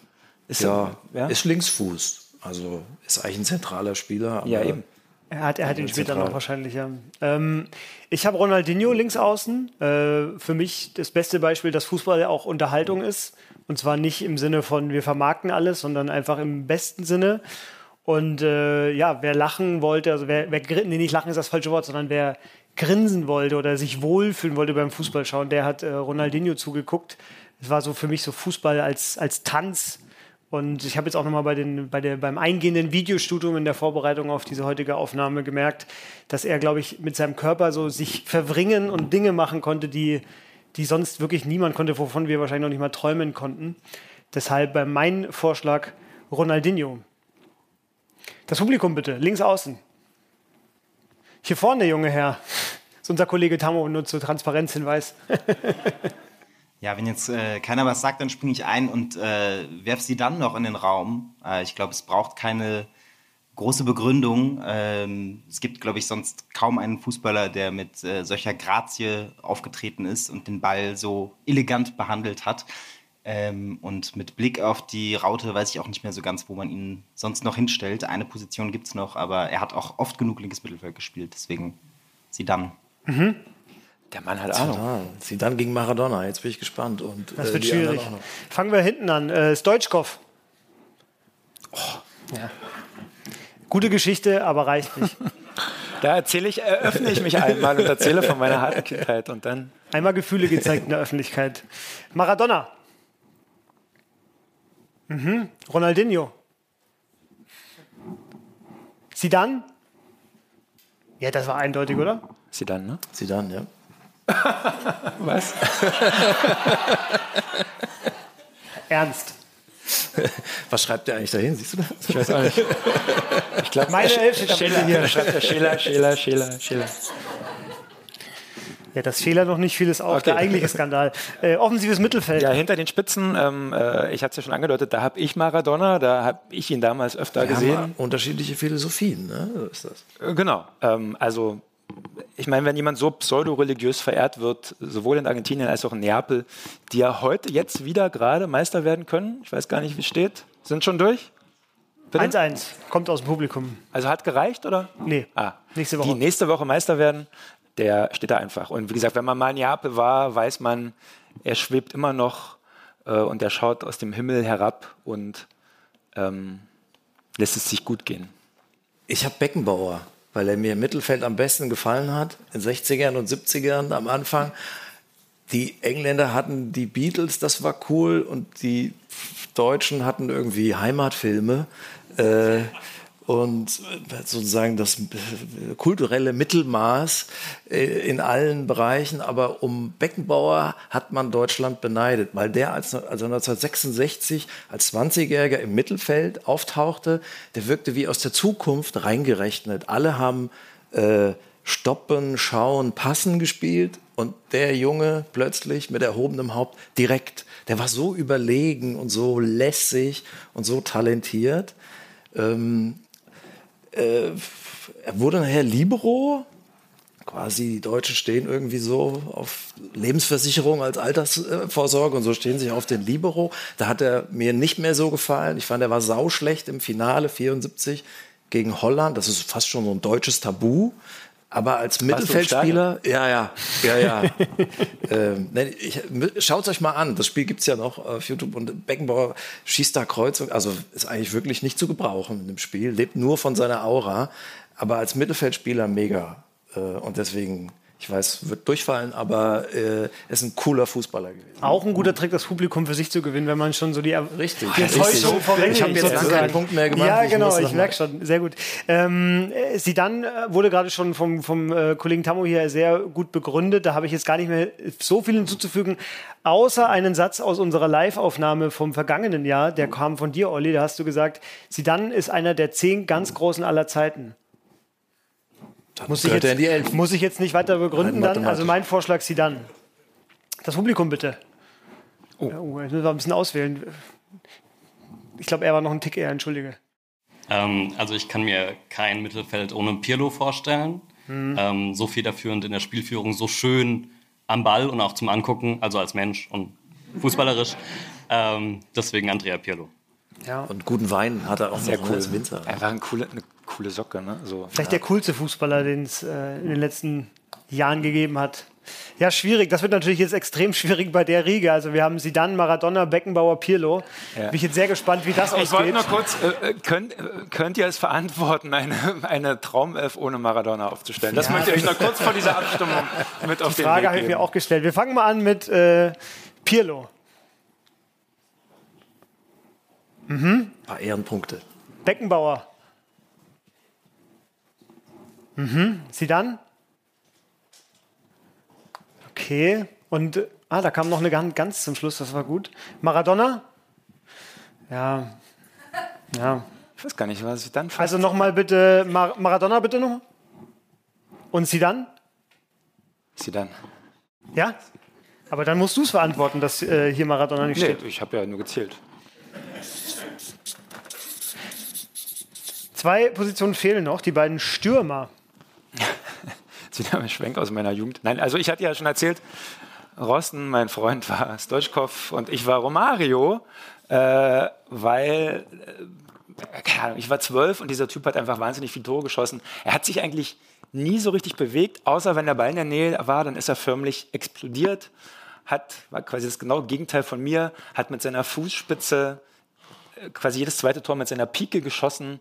Ist Ja, ja? ist Linksfuß. Also ist eigentlich ein zentraler Spieler. ja, eben. Er hat, er hat ihn später noch wahrscheinlich, ja. Ähm, ich habe Ronaldinho links außen. Äh, für mich das beste Beispiel, dass Fußball auch Unterhaltung ist. Und zwar nicht im Sinne von, wir vermarkten alles, sondern einfach im besten Sinne. Und äh, ja, wer lachen wollte, also wer, wer nee, nicht lachen ist das falsche Wort, sondern wer grinsen wollte oder sich wohlfühlen wollte beim Fußball schauen, der hat äh, Ronaldinho zugeguckt. Es war so für mich so Fußball als, als Tanz. Und ich habe jetzt auch nochmal bei den, bei der, beim eingehenden Videostudium in der Vorbereitung auf diese heutige Aufnahme gemerkt, dass er, glaube ich, mit seinem Körper so sich verwringen und Dinge machen konnte, die, die sonst wirklich niemand konnte, wovon wir wahrscheinlich noch nicht mal träumen konnten. Deshalb bei mein Vorschlag Ronaldinho. Das Publikum bitte, links außen. Hier vorne, der junge Herr. Das ist unser Kollege Tamo, nur zur Transparenzhinweis. Ja, wenn jetzt äh, keiner was sagt, dann springe ich ein und äh, werfe sie dann noch in den Raum. Äh, ich glaube, es braucht keine große Begründung. Ähm, es gibt, glaube ich, sonst kaum einen Fußballer, der mit äh, solcher Grazie aufgetreten ist und den Ball so elegant behandelt hat. Ähm, und mit Blick auf die Raute weiß ich auch nicht mehr so ganz, wo man ihn sonst noch hinstellt. Eine Position gibt es noch, aber er hat auch oft genug linkes Mittelfeld gespielt. Deswegen sie dann. Der Mann hat Ahnung. Ah, sie dann gegen Maradona. Jetzt bin ich gespannt. Und, Das äh, wird schwierig. auch noch. Fangen wir hinten an. Äh, Stoichkov. Ja. Gute Geschichte, aber reicht nicht. Da erzähle ich, eröffne ich mich einmal und erzähle von meiner harten Kindheit und dann. Einmal Gefühle gezeigt in der Öffentlichkeit. Maradona. Mhm. Ronaldinho. Zidane. Ja, das war eindeutig, oder? Sie dann, ne? Sie dann, ja. Was? Ernst. Was schreibt der eigentlich dahin? Siehst du das? Ich weiß auch nicht. Ich glaube, Meine Elf steht Ende hier. Schreibt er Schäler, Schäler, Schäler, Schäler. Ja, das Fehler noch nicht viel ist auch Okay. der eigentliche Skandal. Äh, offensives Mittelfeld. Ja, hinter den Spitzen, ähm, äh, ich hatte es ja schon angedeutet, da habe ich Maradona, da habe ich ihn damals öfter Wir haben gesehen. ja unterschiedliche Philosophien, ne? So ist das. Äh, Genau. Ähm, also, ich meine, wenn jemand so pseudo-religiös verehrt wird, sowohl in Argentinien als auch in Neapel, die ja heute jetzt wieder gerade Meister werden können, ich weiß gar nicht, wie es steht, sind schon durch? Bitte? 1-1, kommt aus dem Publikum. Also hat gereicht, oder? Nee, Ah, nächste Woche. die nächste Woche Meister werden, der steht da einfach. Und wie gesagt, wenn man mal in Neapel war, weiß man, er schwebt immer noch äh, und er schaut aus dem Himmel herab und ähm, lässt es sich gut gehen. Ich habe Beckenbauer, weil er mir im Mittelfeld am besten gefallen hat, in 60ern und 70ern am Anfang. Die Engländer hatten die Beatles, das war cool, und die Deutschen hatten irgendwie Heimatfilme. Äh, und sozusagen das kulturelle Mittelmaß äh, in allen Bereichen. Aber um Beckenbauer hat man Deutschland beneidet, weil der als, also 1966 als 20-Jähriger im Mittelfeld auftauchte, der wirkte wie aus der Zukunft reingerechnet. Alle haben äh, Stoppen, Schauen, Passen gespielt und der Junge plötzlich mit erhobenem Haupt direkt. Der war so überlegen und so lässig und so talentiert. Ähm, äh, er wurde nachher Libero. Quasi die Deutschen stehen irgendwie so auf Lebensversicherung als Altersvorsorge und so stehen sie auf den Libero. Da hat er mir nicht mehr so gefallen. Ich fand, er war sauschlecht im Finale 74 gegen Holland. Das ist fast schon so ein deutsches Tabu. Aber als Mittelfeldspieler, ja, ja, ja, ja. ähm, Schaut euch mal an, das Spiel gibt es ja noch auf YouTube und Beckenbauer schießt da Kreuzung, also ist eigentlich wirklich nicht zu gebrauchen in dem Spiel, lebt nur von seiner Aura, aber als Mittelfeldspieler mega. Äh, und deswegen, ich weiß, wird durchfallen, aber äh, er ist ein cooler Fußballer gewesen. Auch ein guter Trick, das Publikum für sich zu gewinnen, wenn man schon so die, Richtig. die Enttäuschung Richtig. Ich habe jetzt sozusagen. keinen Punkt mehr gemacht. Ja, Ich genau, ich mal- merke schon. Sehr gut. Ähm, äh, Zidane äh, wurde gerade schon vom, vom äh, Kollegen Tammo hier sehr gut begründet. Da habe ich jetzt gar nicht mehr so viel hinzuzufügen, außer einen Satz aus unserer Live-Aufnahme vom vergangenen Jahr. Der kam von dir, Olli. Da hast du gesagt, Zidane ist einer der zehn ganz Großen aller Zeiten. Muss ich, gehört er in die jetzt, Elf. muss ich jetzt nicht weiter begründen Rein dann? Also mein Vorschlag Zidane. Das Publikum bitte. Oh. Ja, oh, jetzt müssen wir ein bisschen auswählen. Ich glaube, er war noch ein Tick eher, entschuldige. Ähm, also ich kann mir kein Mittelfeld ohne Pirlo vorstellen. Mhm. Ähm, so federführend in der Spielführung, so schön am Ball und auch zum Angucken, also als Mensch und fußballerisch. Ähm, deswegen Andrea Pirlo. Ja. Und guten Wein hat er auch Sehr noch cool. als Winzer. Einfach eine coole, eine coole Socke. Ne? So. Vielleicht der coolste Fußballer, den es äh, in den letzten Jahren gegeben hat. Ja, schwierig. Das wird natürlich jetzt extrem schwierig bei der Riege. Also wir haben Sidan, Maradona, Beckenbauer, Pirlo. Ja. Bin ich jetzt sehr gespannt, wie das Ich wollte nur kurz, äh, äh, könnt, äh, könnt ihr es verantworten, eine, eine Traumelf ohne Maradona aufzustellen? Das Ja. möchte ich euch noch kurz vor dieser Abstimmung mit auf Die den Frage Weg habe ich mir auch gestellt. Wir fangen mal an mit äh, Pirlo. Mhm. Ein paar Ehrenpunkte. Beckenbauer. Mhm. Sidan? Okay. Und, ah, da kam noch eine ganz, ganz zum Schluss, das war gut. Maradona? Ja. Ja. Ich weiß gar nicht, was ich dann Also nochmal bitte, Mar Maradona bitte noch. Und Sidan? Sidan. Ja? Aber dann musst du es verantworten, dass äh, hier Maradona nicht Nee, steht. ich habe ja nur gezählt. Zwei Positionen fehlen noch, die beiden Stürmer. Sidan ein Schwenk aus meiner Jugend. Nein, also ich hatte ja schon erzählt, Rosten, mein Freund war Stoichkov und ich war Romario, äh, weil äh, keine Ahnung, ich war zwölf und dieser Typ hat einfach wahnsinnig viel Tore geschossen. Er hat sich eigentlich nie so richtig bewegt, außer wenn der Ball in der Nähe war, dann ist er förmlich explodiert, hat, war quasi das genaue Gegenteil von mir, hat mit seiner Fußspitze äh, quasi jedes zweite Tor mit seiner Pike geschossen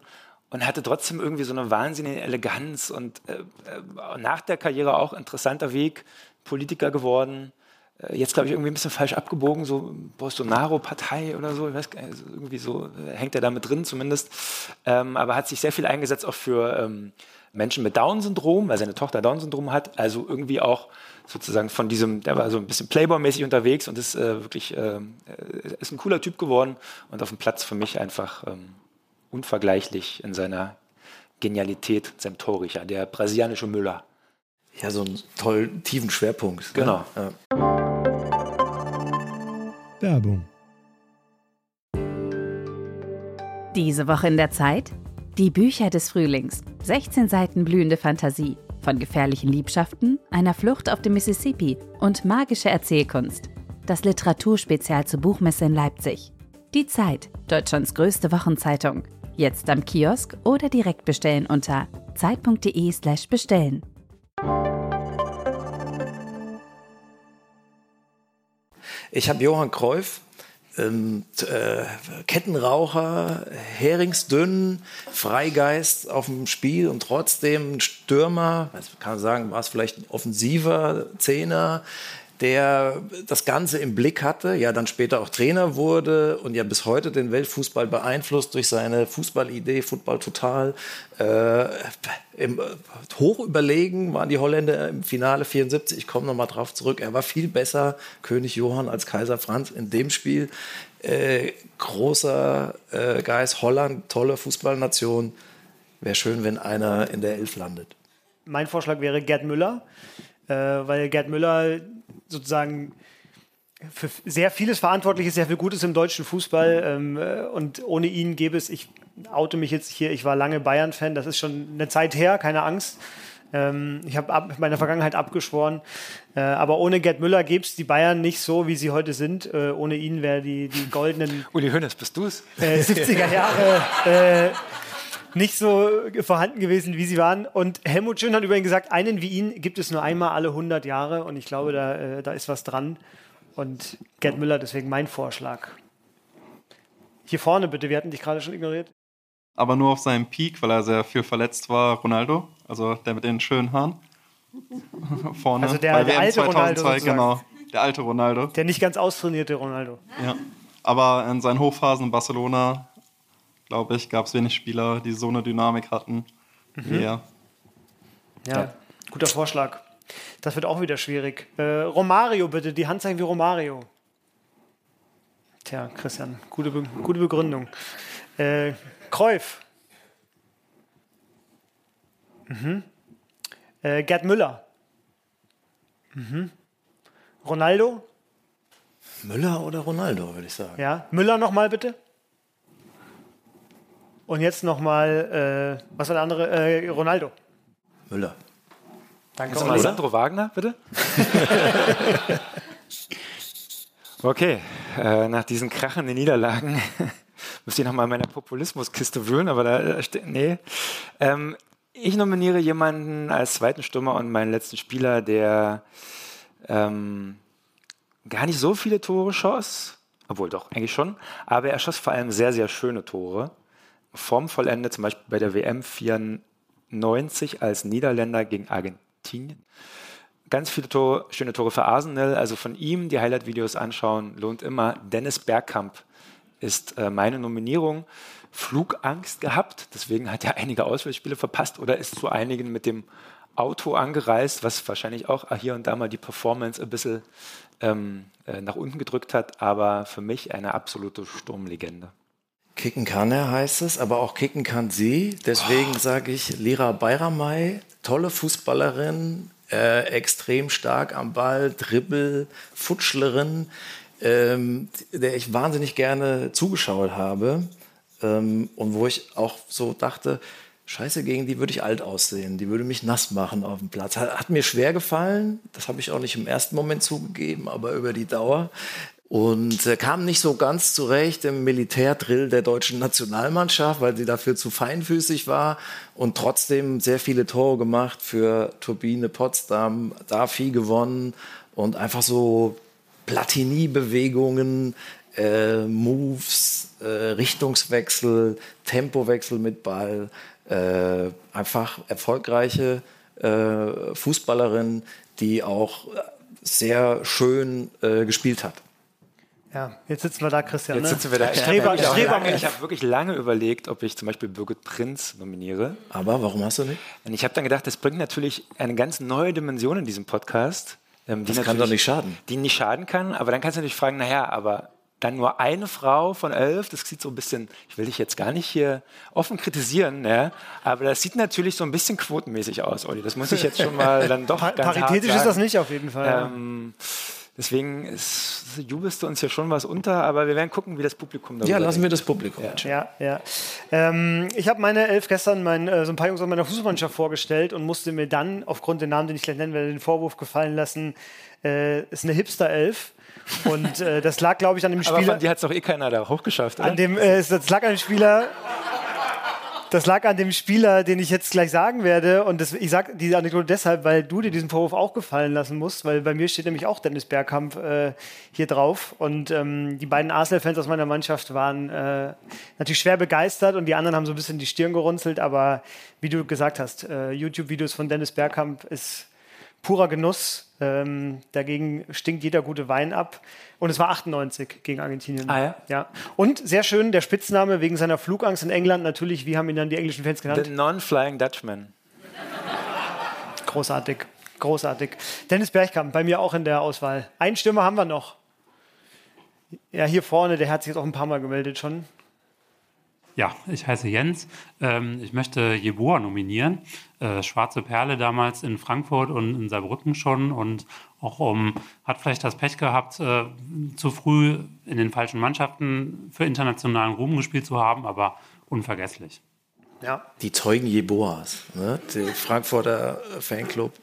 und hatte trotzdem irgendwie so eine wahnsinnige Eleganz und äh, äh, nach der Karriere auch interessanter Weg, Politiker geworden. Äh, jetzt glaube ich irgendwie ein bisschen falsch abgebogen, so Bolsonaro-Partei oder so, ich weiß also irgendwie so äh, hängt er da mit drin zumindest. Ähm, aber hat sich sehr viel eingesetzt auch für ähm, Menschen mit Down-Syndrom, weil seine Tochter Down-Syndrom hat, also irgendwie auch sozusagen von diesem, der war so ein bisschen Playboy-mäßig unterwegs und ist äh, wirklich, äh, ist ein cooler Typ geworden und auf dem Platz für mich einfach ähm, unvergleichlich in seiner Genialität, seinem Torricher, der brasilianische Müller. ja, so einen tollen, tiefen Schwerpunkt. Genau. Ja. Werbung. Diese Woche in der Zeit? Die Bücher des Frühlings. 16 Seiten blühende Fantasie. Von gefährlichen Liebschaften, einer Flucht auf dem Mississippi und magische Erzählkunst. Das Literaturspezial zur Buchmesse in Leipzig. Die Zeit, Deutschlands größte Wochenzeitung. Jetzt am Kiosk oder direkt bestellen unter zeit.de/slash bestellen. Ich habe Johann Cruyff, ähm, äh, Kettenraucher, Heringsdünn, Freigeist auf dem Spiel und trotzdem ein Stürmer, also kann man sagen, war es vielleicht ein offensiver Zehner, der das Ganze im Blick hatte, ja dann später auch Trainer wurde und ja bis heute den Weltfußball beeinflusst durch seine Fußballidee, Football total. Äh, im, hoch überlegen waren die Holländer im Finale 74, ich komme nochmal drauf zurück, er war viel besser König Johann als Kaiser Franz in dem Spiel. Äh, großer äh, Geist, Holland, tolle Fußballnation. Wäre schön, wenn einer in der Elf landet. Mein Vorschlag wäre Gerd Müller, äh, weil Gerd Müller sozusagen für sehr vieles verantwortlich ist, sehr viel Gutes im deutschen Fußball. Ähm, äh, und ohne ihn gäbe es, ich oute mich jetzt hier, ich war lange Bayern-Fan, das ist schon eine Zeit her, keine Angst. Ähm, ich habe meine Vergangenheit abgeschworen. Äh, aber ohne Gerd Müller gäbe es die Bayern nicht so, wie sie heute sind. Äh, ohne ihn wäre die, die goldenen. Uli Hoeneß, bist du es? Äh, 70er Jahre. Nicht so vorhanden gewesen, wie sie waren. Und Helmut Schön hat übrigens gesagt, einen wie ihn gibt es nur einmal alle 100 Jahre. Und ich glaube, da, äh, da ist was dran. Und Gerd Müller, deswegen mein Vorschlag. Hier vorne bitte, wir hatten dich gerade schon ignoriert. Aber nur auf seinem Peak, weil er sehr viel verletzt war, Ronaldo. Also der mit den schönen Haaren. vorne. Also der, der alte Ronaldo. 2002, sozusagen. genau. Der alte Ronaldo. Der nicht ganz austrainierte Ronaldo. Ja. Aber in seinen Hochphasen in Barcelona, glaube ich, gab es wenig Spieler, die so eine Dynamik hatten Mhm. er. Ja, guter Vorschlag. Das wird auch wieder schwierig. Äh, Romario bitte, die Handzeichen wie Romario. Tja, Christian, gute, Be gute Begründung. Äh, Kreuf. Mhm. Äh, Gerd Müller. Mhm. Ronaldo. Müller oder Ronaldo, würde ich sagen. Ja, Müller nochmal bitte. Und jetzt nochmal, äh, was war der andere? Äh, Ronaldo. Müller. Danke, mal Sandro Wagner, bitte. okay, äh, nach diesen krachenden Niederlagen müsste ich nochmal in meiner Populismuskiste wühlen, aber da äh, ste- nee. Ähm, ich nominiere jemanden als zweiten Stürmer und meinen letzten Spieler, der ähm, gar nicht so viele Tore schoss, obwohl doch, eigentlich schon, aber er schoss vor allem sehr, sehr schöne Tore. Formvollendet, zum Beispiel bei der WM 94 als Niederländer gegen Argentinien. Ganz viele Tore, schöne Tore für Arsenal, also von ihm die Highlight-Videos anschauen, lohnt immer. Dennis Bergkamp ist äh, meine Nominierung. Flugangst gehabt, deswegen hat er einige Auswärtsspiele verpasst oder ist zu einigen mit dem Auto angereist, was wahrscheinlich auch hier und da mal die Performance ein bisschen ähm, äh, nach unten gedrückt hat, aber für mich eine absolute Sturmlegende. Kicken kann er, heißt es, aber auch kicken kann sie. Deswegen sage ich Lira Bayramay, tolle Fußballerin, äh, extrem stark am Ball, Dribbel, Futschlerin, ähm, der ich wahnsinnig gerne zugeschaut habe ähm, und wo ich auch so dachte, Scheiße, gegen die würde ich alt aussehen. Die würde mich nass machen auf dem Platz. Hat, hat mir schwer gefallen. Das habe ich auch nicht im ersten Moment zugegeben, aber über die Dauer. Und kam nicht so ganz zurecht im Militärdrill der deutschen Nationalmannschaft, weil sie dafür zu feinfüßig war und trotzdem sehr viele Tore gemacht für Turbine Potsdam, da viel gewonnen und einfach so Platini-Bewegungen, äh, Moves, äh, Richtungswechsel, Tempowechsel mit Ball, äh, einfach erfolgreiche äh, Fußballerin, die auch sehr schön äh, gespielt hat. Ja, jetzt sitzen wir da, Christian. Jetzt ne? sitzen wir da. Ich Streber, habe Streber ich hab wirklich lange überlegt, ob ich zum Beispiel Birgit Prinz nominiere. Aber warum hast du nicht? Und ich habe dann gedacht, das bringt natürlich eine ganz neue Dimension in diesem Podcast. ähm, die Das kann doch nicht schaden. Die nicht schaden kann, aber dann kannst du natürlich fragen, naja, aber dann nur eine Frau von elf. Das sieht so ein bisschen, ich will dich jetzt gar nicht hier offen kritisieren, ne? aber das sieht natürlich so ein bisschen quotenmäßig aus, Olli. Das muss ich jetzt schon mal dann doch ganz Paritätisch hart ist das nicht auf jeden Fall. Ähm, deswegen ist, jubelst du uns hier schon was unter, aber wir werden gucken, wie das Publikum darüber Ja, lassen wir denkt. das Publikum. Ja, ja. Ähm, ich habe meine elf gestern mein, äh, so ein paar Jungs aus meiner Fußballmannschaft vorgestellt und musste mir dann aufgrund der Namen, den ich gleich nennen werde, den Vorwurf gefallen lassen, äh, ist eine Hipster-Elf. Und äh, das lag, glaube ich, an dem Aber Spieler. von dir hat es doch eh keiner da hochgeschafft, oder? An dem, äh, das lag an dem Spieler. Das lag an dem Spieler, den ich jetzt gleich sagen werde. Und das, ich sage diese Anekdote deshalb, weil du dir diesen Vorwurf auch gefallen lassen musst, weil bei mir steht nämlich auch Dennis Bergkamp äh, hier drauf. Und ähm, die beiden Arsenal-Fans aus meiner Mannschaft waren äh, natürlich schwer begeistert und die anderen haben so ein bisschen die Stirn gerunzelt. Aber wie du gesagt hast, äh, YouTube-Videos von Dennis Bergkamp ist purer Genuss. Ähm, dagegen stinkt jeder gute Wein ab. Und es war 98 gegen Argentinien. Ah, ja? ja. Und sehr schön, der Spitzname wegen seiner Flugangst in England natürlich, wie haben ihn dann die englischen Fans genannt? The Non-Flying Dutchman. Großartig, großartig. Dennis Bergkamp, bei mir auch in der Auswahl. Einen Stürmer haben wir noch. Ja, hier vorne, der hat sich jetzt auch ein paar Mal gemeldet schon. Ja, ich heiße Jens. Ähm, ich möchte Jeboa nominieren. Äh, Schwarze Perle damals in Frankfurt und in Saarbrücken schon und auch um, hat vielleicht das Pech gehabt, äh, zu früh in den falschen Mannschaften für internationalen Ruhm gespielt zu haben, aber unvergesslich. Ja. Die Zeugen Jeboas, ne? der Frankfurter Fanclub.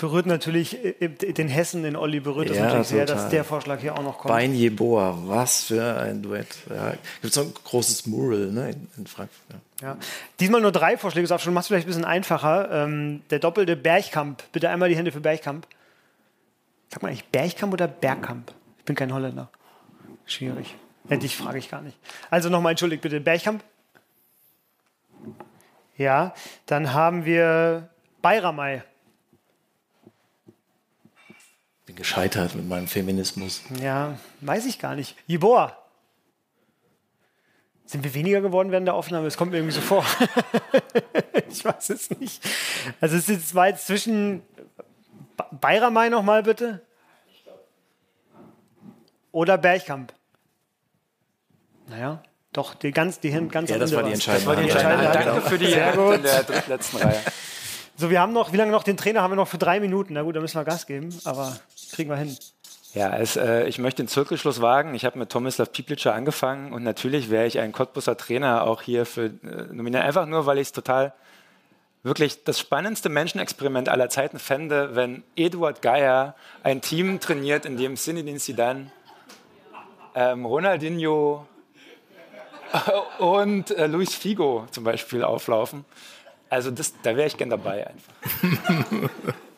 Es berührt natürlich äh, den Hessen, den Olli berührt das Ja, natürlich sehr, total. dass der Vorschlag hier auch noch kommt. Bein Jeboa, was für ein Duett. Ja, Gibt so ein großes Mural ne? in, in Frankfurt. Ja. Ja. Diesmal nur drei Vorschläge, auch schon, machst du vielleicht ein bisschen einfacher. Ähm, der doppelte Bergkamp. Bitte einmal die Hände für Bergkamp. Sag mal eigentlich Bergkamp oder Bergkamp? Ich bin kein Holländer. Schwierig. Ja, dich frage ich gar nicht. Also nochmal entschuldigt bitte. Bergkamp? Ja, dann haben wir Bayramay. Bin gescheitert mit meinem Feminismus. Ja, weiß ich gar nicht. Jeboa. Sind wir weniger geworden während der Aufnahme? Es kommt mir irgendwie so vor. ich weiß es nicht. Also es ist jetzt zwischen Ba- Bayramay nochmal bitte. Oder Bergkamp. Naja, doch, die ganz, die Hin- ganz Ja, das war die war's. entscheidende Das war die Hand. entscheidende Hand. Danke für die Sehr gut. in der drittletzten Reihe. So, wir haben noch, wie lange noch? Den Trainer haben wir noch für drei Minuten. Na gut, da müssen wir Gas geben, aber kriegen wir hin. Ja, es, äh, ich möchte den Zirkelschluss wagen. Ich habe mit Tomislav Piplica angefangen und natürlich wäre ich ein Cottbusser Trainer auch hier für äh, nominieren. Einfach nur, weil ich es total wirklich das spannendste Menschenexperiment aller Zeiten fände, wenn Eduard Geier ein Team trainiert, in dem Zinedine Zidane, ähm, Ronaldinho und äh, Luis Figo zum Beispiel auflaufen. Also das, da wäre ich gern dabei einfach.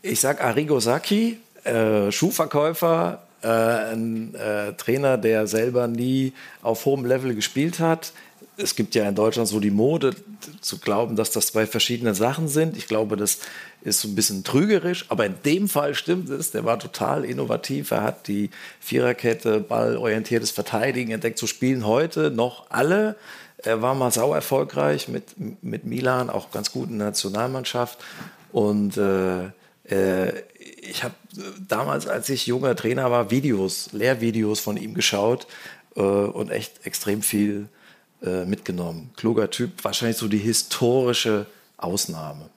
Ich sag Arrigo Sacchi, äh, Schuhverkäufer, äh, ein äh, Trainer, der selber nie auf hohem Level gespielt hat. Es gibt ja in Deutschland so die Mode zu glauben, dass das zwei verschiedene Sachen sind. Ich glaube, das ist so ein bisschen trügerisch, aber in dem Fall stimmt es. Der war total innovativ. Er hat die Viererkette, ballorientiertes Verteidigen entdeckt. So spielen heute noch alle. Er war mal sau erfolgreich mit, mit Milan, auch ganz gut in der Nationalmannschaft. Und äh, ich habe damals, als ich junger Trainer war, Videos, Lehrvideos von ihm geschaut äh, und echt extrem viel äh, mitgenommen. Kluger Typ, wahrscheinlich so die historische Ausnahme.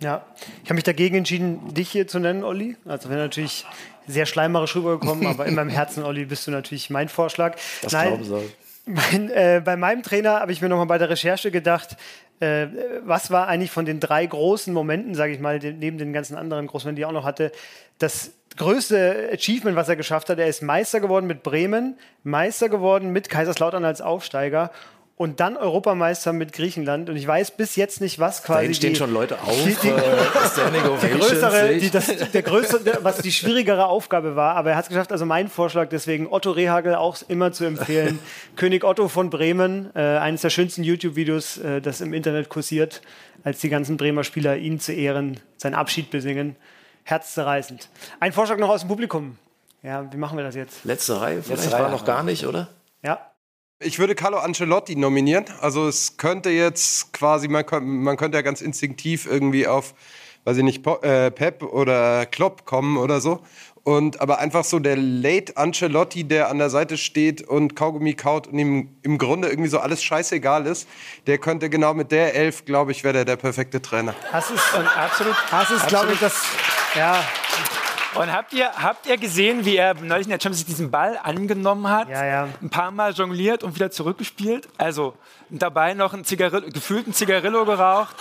Ja, ich habe mich dagegen entschieden, dich hier zu nennen, Olli. Also wäre natürlich sehr schleimerisch rübergekommen, aber in meinem Herzen, Olli, bist du natürlich mein Vorschlag. Das Nein, glauben soll. Mein, äh, bei meinem Trainer habe ich mir nochmal bei der Recherche gedacht, äh, was war eigentlich von den drei großen Momenten, sage ich mal, neben den ganzen anderen großen Momenten, die er auch noch hatte, das größte Achievement, was er geschafft hat. Er ist Meister geworden mit Bremen, Meister geworden mit Kaiserslautern als Aufsteiger und dann Europameister mit Griechenland. Und ich weiß bis jetzt nicht, was quasi. hinten stehen die- schon Leute auf. die- die- äh, der Ovations, größere, die, das, der größere, was die schwierigere Aufgabe war, aber er hat es geschafft. Also mein Vorschlag deswegen Otto Rehagel auch immer zu empfehlen. König Otto von Bremen, äh, eines der schönsten YouTube-Videos, äh, das im Internet kursiert, als die ganzen Bremer Spieler ihn zu Ehren seinen Abschied besingen. Herzzerreißend. Ein Vorschlag noch aus dem Publikum. Ja, wie machen wir das jetzt? Letzte Reihe, vielleicht Letzte war Reihe. noch gar nicht, oder? Ja. Ich würde Carlo Ancelotti nominieren. Also es könnte jetzt quasi, man könnte, man könnte ja ganz instinktiv irgendwie auf weiß ich nicht, äh, Pep oder Klopp kommen oder so. Und aber einfach so der Late Ancelotti, der an der Seite steht und Kaugummi kaut und ihm im Grunde irgendwie so alles scheißegal ist, der könnte genau mit der Elf, glaube ich, wäre der der perfekte Trainer. Das ist, absolut. das ist glaube ich, das. Ja, Und habt ihr, habt ihr gesehen, wie er neulich in der Champions League diesen Ball angenommen hat? Ja, ja. Ein paar Mal jongliert und wieder zurückgespielt. Also dabei noch ein Zigarillo, gefühlt ein Zigarillo geraucht,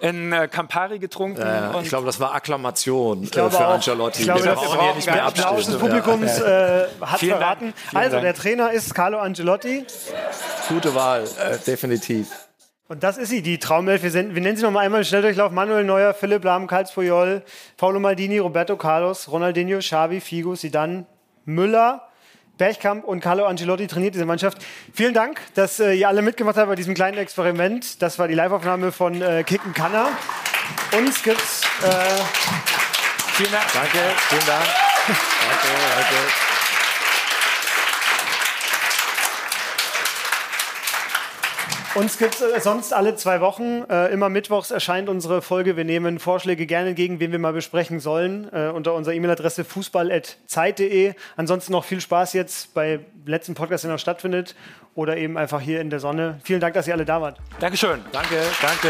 ein äh, Campari getrunken. Ja, und ich glaube, das war Akklamation äh, glaube für auch. Ancelotti. Ich glaube, Wir das brauchen hier nicht mehr der Applaus des. Publikums äh, hat Vielen verraten. Dank. Also, Dank. der Trainer ist Carlo Ancelotti. Gute Wahl, äh, definitiv. Und das ist sie, die Traumelf. Wir, sind, wir nennen sie noch mal einmal im Schnelldurchlauf. Manuel Neuer, Philipp Lahm, Karls Puyol, Paulo Maldini, Roberto Carlos, Ronaldinho, Xavi, Figo, Zidane, Müller, Bergkamp und Carlo Ancelotti trainiert diese Mannschaft. Vielen Dank, dass äh, ihr alle mitgemacht habt bei diesem kleinen Experiment. Das war die Liveaufnahme von äh, Kicken Kanner. Uns gibt's äh, vielen Dank. Danke, vielen Dank. Danke, danke. Uns gibt es äh, sonst alle zwei Wochen. Äh, immer mittwochs erscheint unsere Folge. Wir nehmen Vorschläge gerne entgegen, wen wir mal besprechen sollen, äh, unter unserer E-Mail-Adresse fußball.zeit.de. Ansonsten noch viel Spaß jetzt bei letzten Podcast, der noch stattfindet oder eben einfach hier in der Sonne. Vielen Dank, dass ihr alle da wart. Dankeschön. Danke, danke.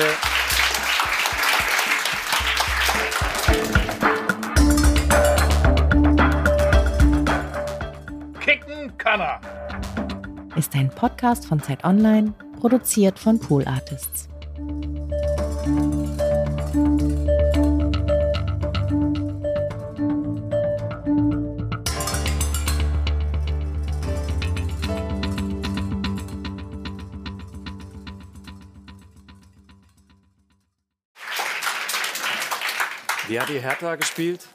Kicken kann er. ist ein Podcast von Zeit Online, produziert von Pool Artists. Wie hat die Hertha gespielt?